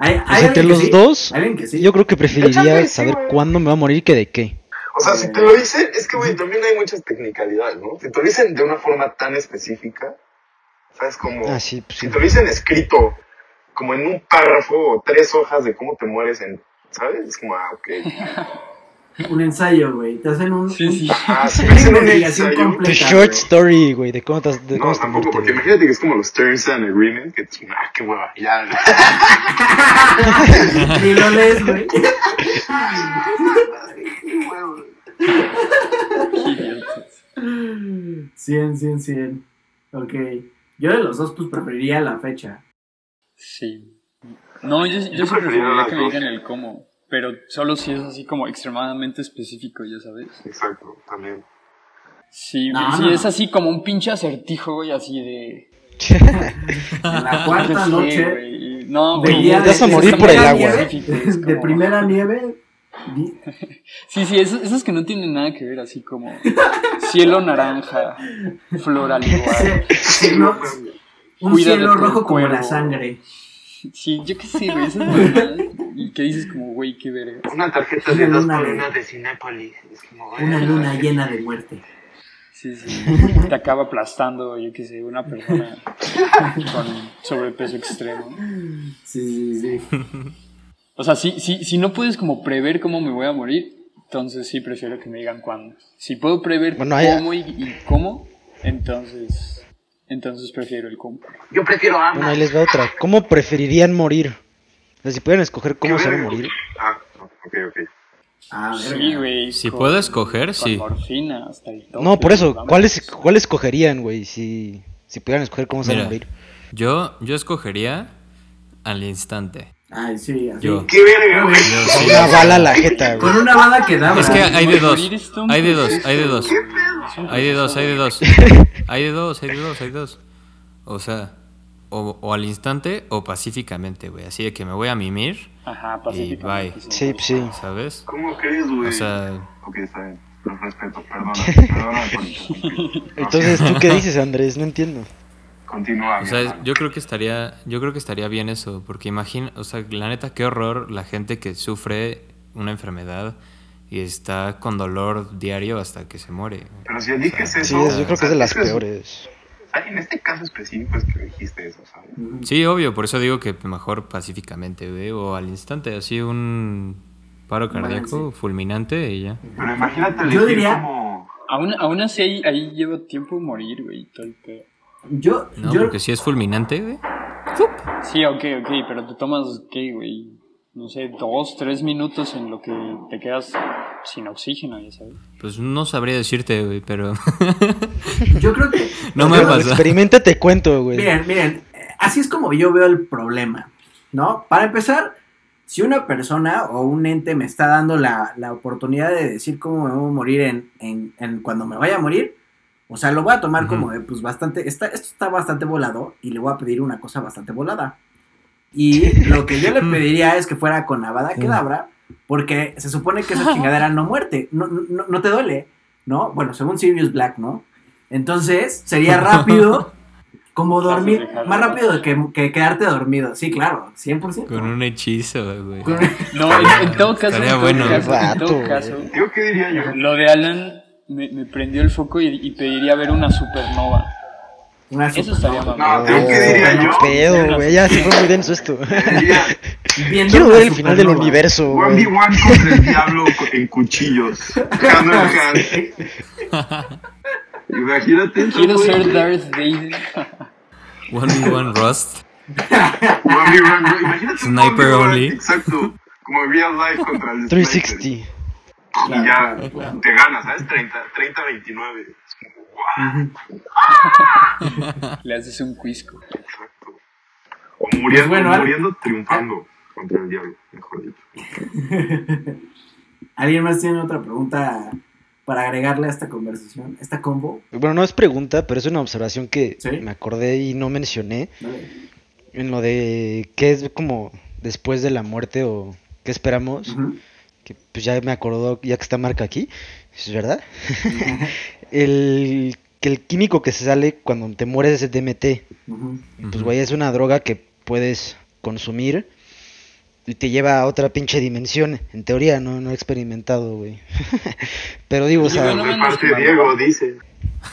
¿Hay, hay Pues entre los sí? dos, ¿Alguien que sí? yo creo que preferiría saber cuándo me va a morir que de qué. O sea, si te lo dicen, es que, güey, también hay muchas technicalidades, ¿no? Si te lo dicen de una forma tan específica, ¿sabes? Como, Ah, sí, pues si sí. te lo dicen escrito, como en un párrafo o tres hojas de cómo te mueres en, ¿sabes? Es como, ah, ok. Un ensayo, güey. Te hacen un, Sí, un- sí. Ah, si Una investigación completa. short story, güey, de cómo te, de cómo No, tampoco, porque imagínate que es como los Terms and Agreement, que es, ah, qué hueva, ya. Y lo lees, güey. 100, 100, 100. Ok. Yo de los dos, pues preferiría la fecha. Sí. No, yo, yo, Yo sí preferiría que me digan el cómo. Pero solo si es así como extremadamente específico, ya sabes. Exacto, también. Sí, No, es así como un pinche acertijo, güey, así de... En la cuarta no sé, noche güey. No, güey. de, vas a de morir por primera el agua. nieve, es de como- primera nieve, Sí, sí, esos, esos que no tienen nada que ver, así como cielo naranja, flor al igual. sí, no, un cielo rojo como la sangre. Sí, yo qué sé, güey, esas mamadas. Y que dices como, güey, qué verga. Una tarjeta Una de dos por de- de Cinépolis. Es como, güey. Una luna llena de muerte. Sí, sí. Te acaba aplastando, yo qué sé, una persona con sobrepeso extremo. Sí, sí, sí. O sea, si, si, si no puedes como prever cómo me voy a morir, entonces sí prefiero que me digan cuándo. Si puedo prever Bueno, cómo y, y cómo, entonces, entonces prefiero el cómo. Yo prefiero Bueno, ambas. ahí les va otra. ¿Cómo preferirían morir? Sea, si pudieran escoger cómo se van a morir. Ah, ok, ok. Ah, Sí, verga. güey. Si con- puedo escoger, con sí. morfina hasta el tope, No, por eso. ¿cuál, es, cuál escogerían, güey? Si, si pudieran escoger cómo se van a morir. yo, yo escogería al instante. Ay, sí, así. Yo. ¡Qué verga, güey! Yo sí. Una bala a la jeta, Con una bala que daba. Es que hay de dos. Hay de dos, hay de dos. Hay de dos, hay de dos. Hay de dos, hay de dos, hay de dos. O sea, o, o al instante o pacíficamente, güey. Así de que me voy a mimir, Ajá, pacíficamente. bye. Sí, sí. ¿sabes? ¿Cómo crees, güey? O sea, Ok, está bien. Lo respeto, perdona. Perdona por. Entonces, ¿tú qué dices, Andrés? No entiendo. Continúa. o sea, hermano. yo creo que estaría, yo creo que estaría bien eso, porque imagina, o sea, la neta, qué horror la gente que sufre una enfermedad y está con dolor diario hasta que se muere. Pero si eliges Sí, eso. es- yo creo que es de las peores. En este caso específico es que dijiste eso, ¿sabes? Sí, obvio, por eso digo que mejor pacíficamente, güey, o al instante, así un paro cardíaco fulminante y ya. Pero imagínate Yo diría- como. Aún, aún así ahí, ahí lleva tiempo morir, güey, todo el pedo. Yo, No, yo, porque si es fulminante, güey. Sí, ok, ok, pero te tomas, ¿qué, güey? No sé, dos, tres minutos en lo que te quedas sin oxígeno, ya sabes. Pues no sabría decirte, güey, pero yo creo que. no me pasa. Experimenta, te cuento, güey. Miren, miren, así es como yo veo el problema, ¿no? Para empezar, si una persona o un ente me está dando la, la oportunidad de decir cómo me voy a morir en, en, en cuando me vaya a morir, o sea, lo voy a tomar como de, pues bastante, está, esto está bastante volado y le voy a pedir una cosa bastante volada. Y lo que yo le pediría es que fuera con Avada Kedavra, porque se supone que esa chingadera no muerte, no, no, no te duele, ¿no? Bueno, según Sirius Black, ¿no? Entonces, sería rápido, como dormir, más rápido que, que quedarte dormido. Sí, claro, 100%. Con un hechizo, güey. No, en, en todo caso, en todo bueno. caso, en todo caso, ¿qué diría yo? lo de Alan me, me prendió el foco y, y pediría ver una supernova. Una Eso estaría No, que diría yo. pedo, güey. Ya se fue muy denso esto. Quiero ver el final del universo, güey. 1v1 contra el diablo en cuchillos. Hand in hand. Imagínate eso, Quiero ser Darth Vader. One v one Rust. 1v1, güey. Imagínate Sniper 1v1, only. Exacto. Como real life contra el sniper. 360. Y ya te ganas, ¿sabes? 30, Le haces un. Exacto. O muriendo, Pues bueno, al- muriendo triunfando contra el diablo, mejor dicho. ¿Alguien más tiene otra pregunta para agregarle a esta conversación, esta combo? Bueno, no es pregunta, pero es una observación que Sí. me acordé y no mencioné. En lo de qué es como después de la muerte o qué esperamos. Que pues ya me acordó, ya que está marca aquí, es verdad. el que el químico que se sale cuando te mueres es DMT. Ujú. Pues güey, es una droga que puedes consumir y te lleva a otra pinche dimensión. En teoría, no, no he experimentado, güey. Pero digo, o sea, Diego, dice.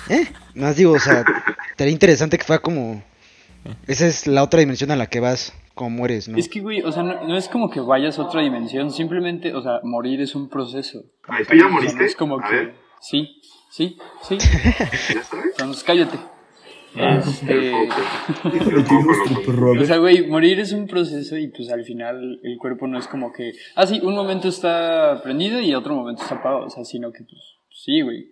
¿eh? Más digo, o sea, sería interesante que fuera como... Esa es la otra dimensión a la que vas, como mueres, ¿no? Es que, güey, o sea, no, no es como que vayas a otra dimensión, simplemente, o sea, morir es un proceso. Ay, ¿tú ya O sea, moriste? no es como A que... ver. Sí, sí, sí. ¿Ya sabes? Entonces, cállate. Este... O sea, güey, morir es un proceso y pues al final el cuerpo no es como que, ah, sí, un momento está prendido y otro momento está apagado, o sea, sino que pues sí, güey.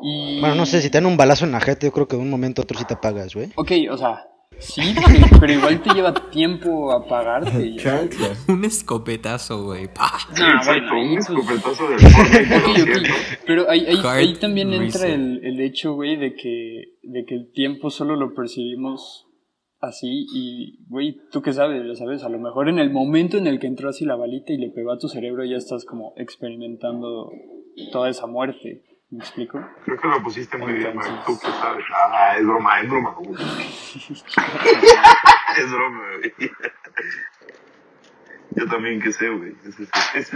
Y... Bueno, no sé, si te dan un balazo en la jeta, yo creo que de un momento a otro sí te apagas, güey. Ok, o sea, Sí, pero, pero igual te lleva tiempo apagarte. Chancla. Un escopetazo, güey. ¡Pah! No, Exacto, bueno, ahí, un pues, escopetazo del Fortnite, Ok, por ok. cierto. Pero ahí, ahí, ahí también entra el, el hecho, güey, de que, de que el tiempo solo lo percibimos así y, güey, tú qué sabes, ya sabes, a lo mejor en el momento en el que entró así la balita y le pegó a tu cerebro ya estás como experimentando toda esa muerte, ¿me explico? Creo que lo pusiste muy bien, Entonces-. Tú que sabes. Ah, es broma, es broma. güey. es broma, güey. Yo también que sé, güey. Esa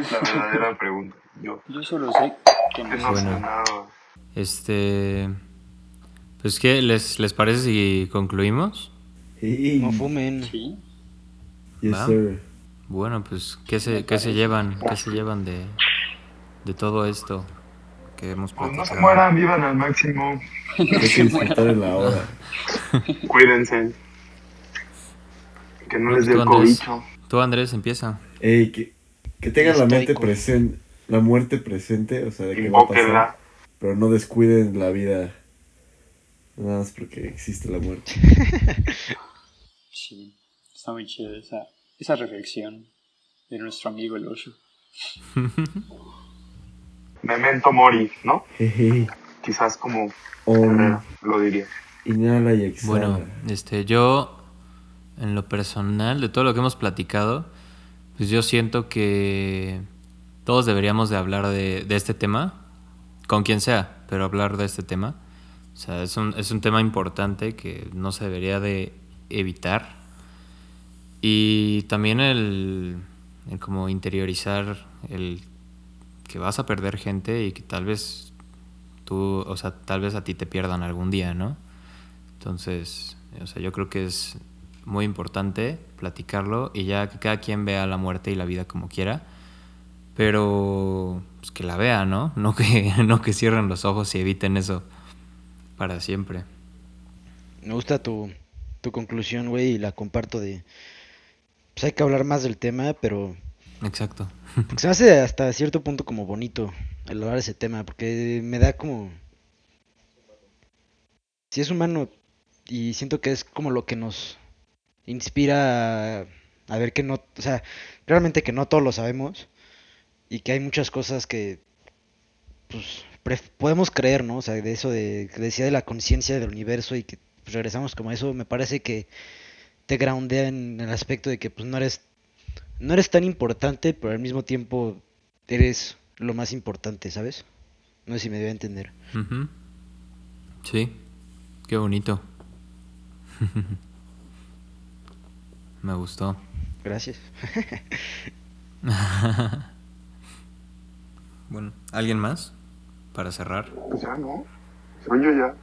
es, la verdadera pregunta. Yo Yo solo sé que no sé Bueno. nada. Este. Pues, ¿qué? ¿Les, les parece si concluimos? Hey, No fumen. Sí. yes, Va. sir. Bueno, pues, ¿qué se, qué se llevan? ¿Qué se llevan de, de todo esto que hemos Pues no se mueran, vivan al máximo. Hay que disfrutar de la hora. Cuídense. Que no les dé Tú, el Andrés, cobicho. tú, Andrés, empieza. Ey, que, que tengan la mente presente, la muerte presente, o sea, de que va a pasar, pero no descuiden la vida, nada más porque existe la muerte. Sí, está muy chido esa, esa reflexión de nuestro amigo el oso. Memento mori, ¿no? Quizás como Herrera lo diría. inhala y exhala. Bueno, este, yo, en lo personal, de todo lo que hemos platicado, pues yo siento que todos deberíamos de hablar de, de este tema, con quien sea, pero hablar de este tema. O sea, es un, es un tema importante que no se debería de evitar. Y también el, el como interiorizar el que vas a perder gente y que tal vez tú, o sea, tal vez a ti te pierdan algún día, ¿no? Entonces, o sea, yo creo que es muy importante platicarlo y ya que cada quien vea la muerte y la vida como quiera, pero pues que la vea, ¿no? No que, no que cierren los ojos y eviten eso para siempre. Me gusta tu, tu conclusión, güey, y la comparto de... Pues hay que hablar más del tema, pero... Exacto. Se me hace hasta cierto punto como bonito el hablar ese tema, porque me da como... Si es humano y siento que es como lo que nos inspira a, ver que no... O sea, realmente que no todos lo sabemos y que hay muchas cosas que... Pues podemos creer, ¿no? O sea, de eso de que decía de la conciencia del universo y que pues, regresamos como a eso, me parece que te groundea en el aspecto de que pues no eres no eres tan importante, pero al mismo tiempo eres lo más importante, ¿sabes? No sé si me debe entender. Sí, qué bonito. Me gustó. Gracias. Bueno, ¿alguien más para cerrar? Pues ya, ¿no? Soy yo ya.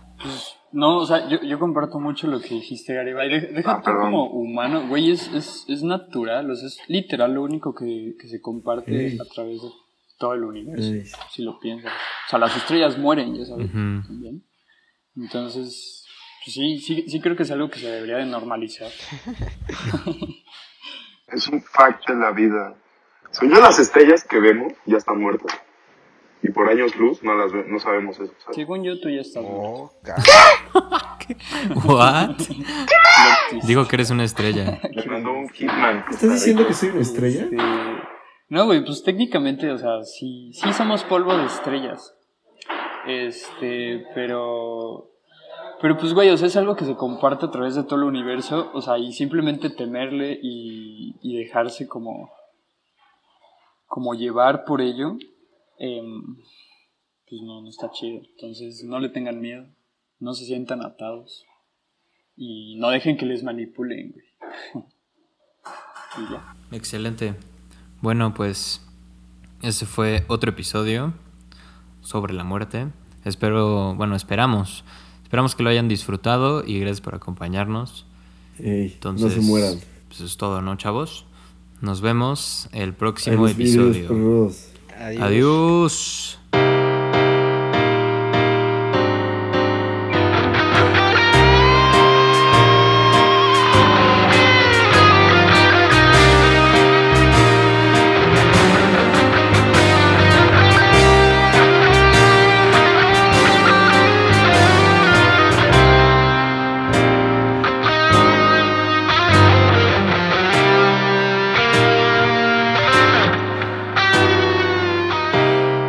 No, o sea, yo, yo comparto mucho lo que dijiste, Garibay. De- Deja Ah, tú como humano, güey, es, es, es natural, o sea, es literal lo único que, que se comparte a través de todo el universo, si lo piensas. O sea, las estrellas mueren, ya sabes, también. Entonces, pues sí, sí, sí creo que es algo que se debería de normalizar. Es un fact de la vida. Son yo las estrellas que vemos ya están muertas. Y por años luz no las ve- no sabemos eso. ¿sabes? Según yo, tú ya estás muerto. ¿What? Plot twist. Digo que eres una estrella. Me mandó un hitman. ¿Estás diciendo que soy una estrella? Este, No, güey, pues técnicamente, o sea, sí, sí somos polvo de estrellas. Este, pero. Pero pues, güey, o sea, es algo que se comparte a través de todo el universo, o sea, y simplemente temerle y, y dejarse como. como llevar por ello, em, pues no, no está chido. Entonces, no le tengan miedo, no se sientan atados y no dejen que les manipulen, güey. y ya. Excelente. Bueno, pues ese fue otro episodio sobre la muerte. Espero, bueno, esperamos. Esperamos que lo hayan disfrutado y gracias por acompañarnos. Ey, Entonces, no se mueran. Pues es todo, ¿no, chavos? Nos vemos el próximo episodio. Adiós.